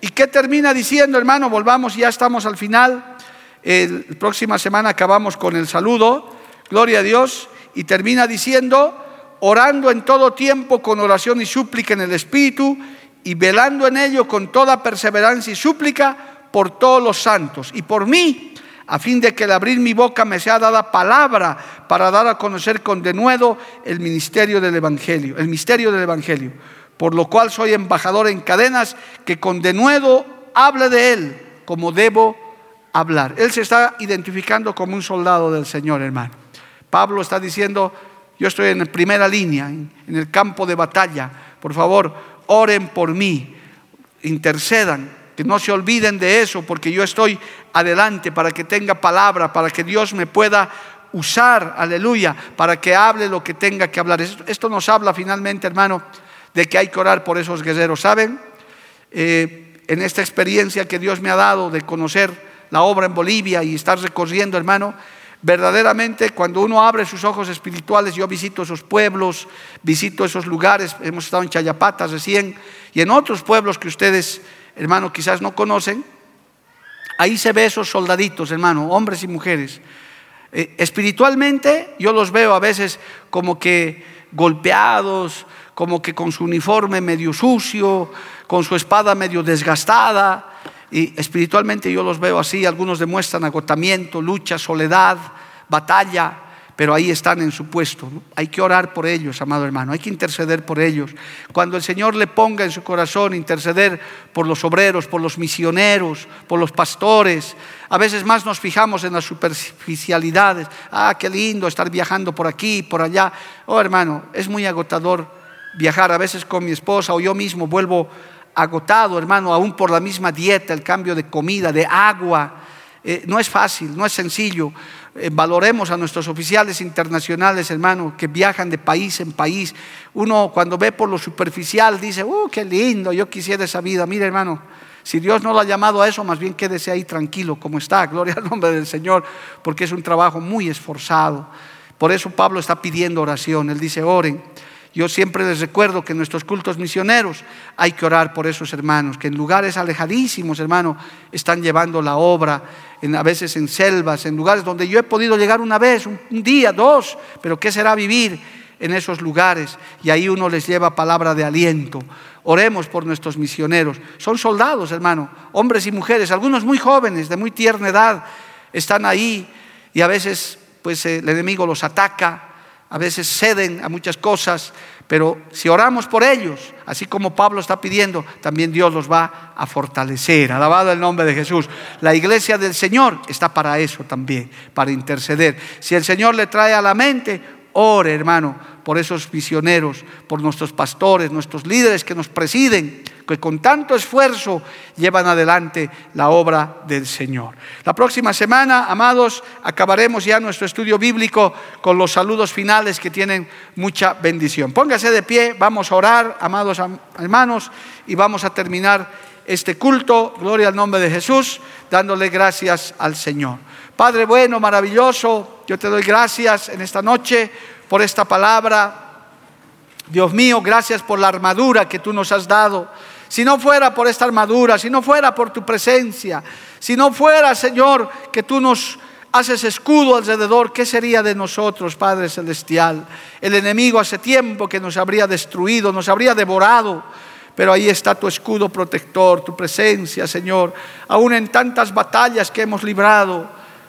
¿Y qué termina diciendo, hermano? Volvamos, ya estamos al final. La próxima semana acabamos con el saludo. Gloria a Dios. Y termina diciendo, orando en todo tiempo con oración y súplica en el Espíritu y velando en ello con toda perseverancia y súplica por todos los santos y por mí, a fin de que al abrir mi boca me sea dada palabra para dar a conocer con denuedo el ministerio del Evangelio, el misterio del Evangelio por lo cual soy embajador en cadenas, que con denuedo hable de él como debo hablar. Él se está identificando como un soldado del Señor, hermano. Pablo está diciendo, yo estoy en primera línea, en el campo de batalla. Por favor, oren por mí, intercedan, que no se olviden de eso, porque yo estoy adelante para que tenga palabra, para que Dios me pueda usar, aleluya, para que hable lo que tenga que hablar. Esto nos habla finalmente, hermano, de que hay que orar por esos guerreros. ¿Saben? Eh, en esta experiencia que Dios me ha dado de conocer la obra en Bolivia y estar recorriendo, hermano, verdaderamente cuando uno abre sus ojos espirituales, yo visito esos pueblos, visito esos lugares, hemos estado en Chayapata recién y en otros pueblos que ustedes, hermano, quizás no conocen, ahí se ve esos soldaditos, hermano, hombres y mujeres. Eh, espiritualmente yo los veo a veces como que golpeados, como que con su uniforme medio sucio, con su espada medio desgastada, y espiritualmente yo los veo así, algunos demuestran agotamiento, lucha, soledad, batalla, pero ahí están en su puesto. Hay que orar por ellos, amado hermano, hay que interceder por ellos. Cuando el Señor le ponga en su corazón interceder por los obreros, por los misioneros, por los pastores, a veces más nos fijamos en las superficialidades. Ah, qué lindo estar viajando por aquí, por allá. Oh, hermano, es muy agotador viajar a veces con mi esposa o yo mismo vuelvo agotado, hermano, aún por la misma dieta, el cambio de comida, de agua. Eh, no es fácil, no es sencillo. Eh, valoremos a nuestros oficiales internacionales, hermano, que viajan de país en país. Uno cuando ve por lo superficial dice, ¡uh, qué lindo! Yo quisiera esa vida. Mire, hermano, si Dios no lo ha llamado a eso, más bien quédese ahí tranquilo como está. Gloria al nombre del Señor, porque es un trabajo muy esforzado. Por eso Pablo está pidiendo oración. Él dice, oren. Yo siempre les recuerdo que en nuestros cultos misioneros hay que orar por esos hermanos, que en lugares alejadísimos, hermano, están llevando la obra, en, a veces en selvas, en lugares donde yo he podido llegar una vez, un, un día, dos, pero ¿qué será vivir en esos lugares? Y ahí uno les lleva palabra de aliento. Oremos por nuestros misioneros. Son soldados, hermano, hombres y mujeres, algunos muy jóvenes, de muy tierna edad, están ahí y a veces pues el enemigo los ataca a veces ceden a muchas cosas, pero si oramos por ellos, así como Pablo está pidiendo, también Dios los va a fortalecer. Alabado el nombre de Jesús. La iglesia del Señor está para eso también, para interceder. Si el Señor le trae a la mente, ore hermano por esos misioneros, por nuestros pastores, nuestros líderes que nos presiden, que con tanto esfuerzo llevan adelante la obra del Señor. La próxima semana, amados, acabaremos ya nuestro estudio bíblico con los saludos finales que tienen mucha bendición. Póngase de pie, vamos a orar, amados hermanos, y vamos a terminar este culto, gloria al nombre de Jesús, dándole gracias al Señor. Padre bueno, maravilloso, yo te doy gracias en esta noche por esta palabra. Dios mío, gracias por la armadura que tú nos has dado. Si no fuera por esta armadura, si no fuera por tu presencia, si no fuera, Señor, que tú nos haces escudo alrededor, ¿qué sería de nosotros, Padre Celestial? El enemigo hace tiempo que nos habría destruido, nos habría devorado, pero ahí está tu escudo protector, tu presencia, Señor. Aún en tantas batallas que hemos librado,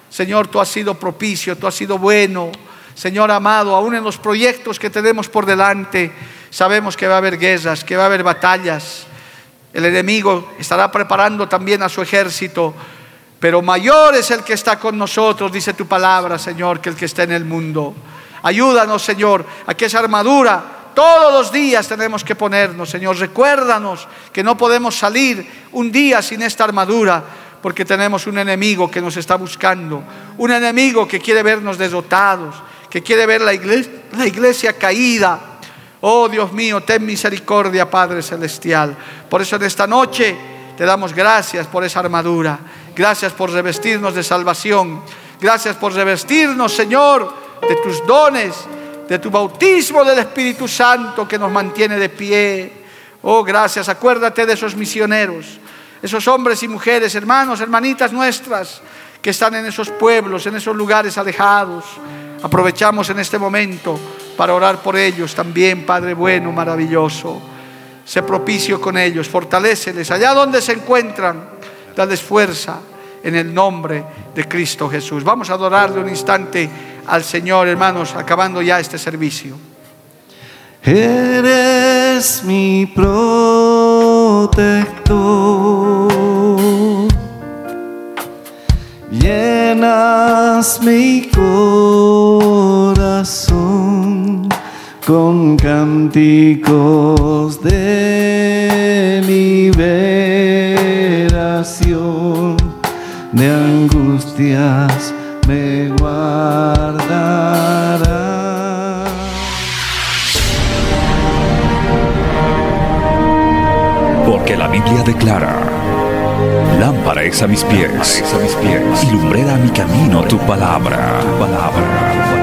Señor, tú has sido propicio, tú has sido bueno. Señor amado, aún en los proyectos que tenemos por delante, sabemos que va a haber guerras, que va a haber batallas. El enemigo estará preparando también a su ejército, pero mayor es el que está con nosotros, dice tu palabra, Señor, que el que está en el mundo. Ayúdanos, Señor, a que esa armadura todos los días tenemos que ponernos, Señor. Recuérdanos que no podemos salir un día sin esta armadura, porque tenemos un enemigo que nos está buscando, un enemigo que quiere vernos desdotados, que quiere ver la iglesia, la iglesia caída, Oh Dios mío, ten misericordia, Padre Celestial. Por eso en esta noche te damos gracias por esa armadura. Gracias por revestirnos de salvación. Gracias por revestirnos, Señor, de tus dones, de tu bautismo del Espíritu Santo que nos mantiene de pie. Oh, gracias. Acuérdate de esos misioneros, esos hombres y mujeres, hermanos, hermanitas nuestras, que están en esos pueblos, en esos lugares alejados. Aprovechamos en este momento para orar por ellos también, Padre bueno, maravilloso. Sé propicio con ellos, fortaléceles allá donde se encuentran, dales fuerza en el nombre de Cristo Jesús. Vamos a adorarle un instante al Señor, hermanos, acabando ya este servicio. Eres mi protector, llenas mi corazón con cánticos de liberación, de angustias me guardará. Porque la Biblia declara, lámpara es a mis pies, a mis pies y lumbrera a mi camino tu palabra. palabra.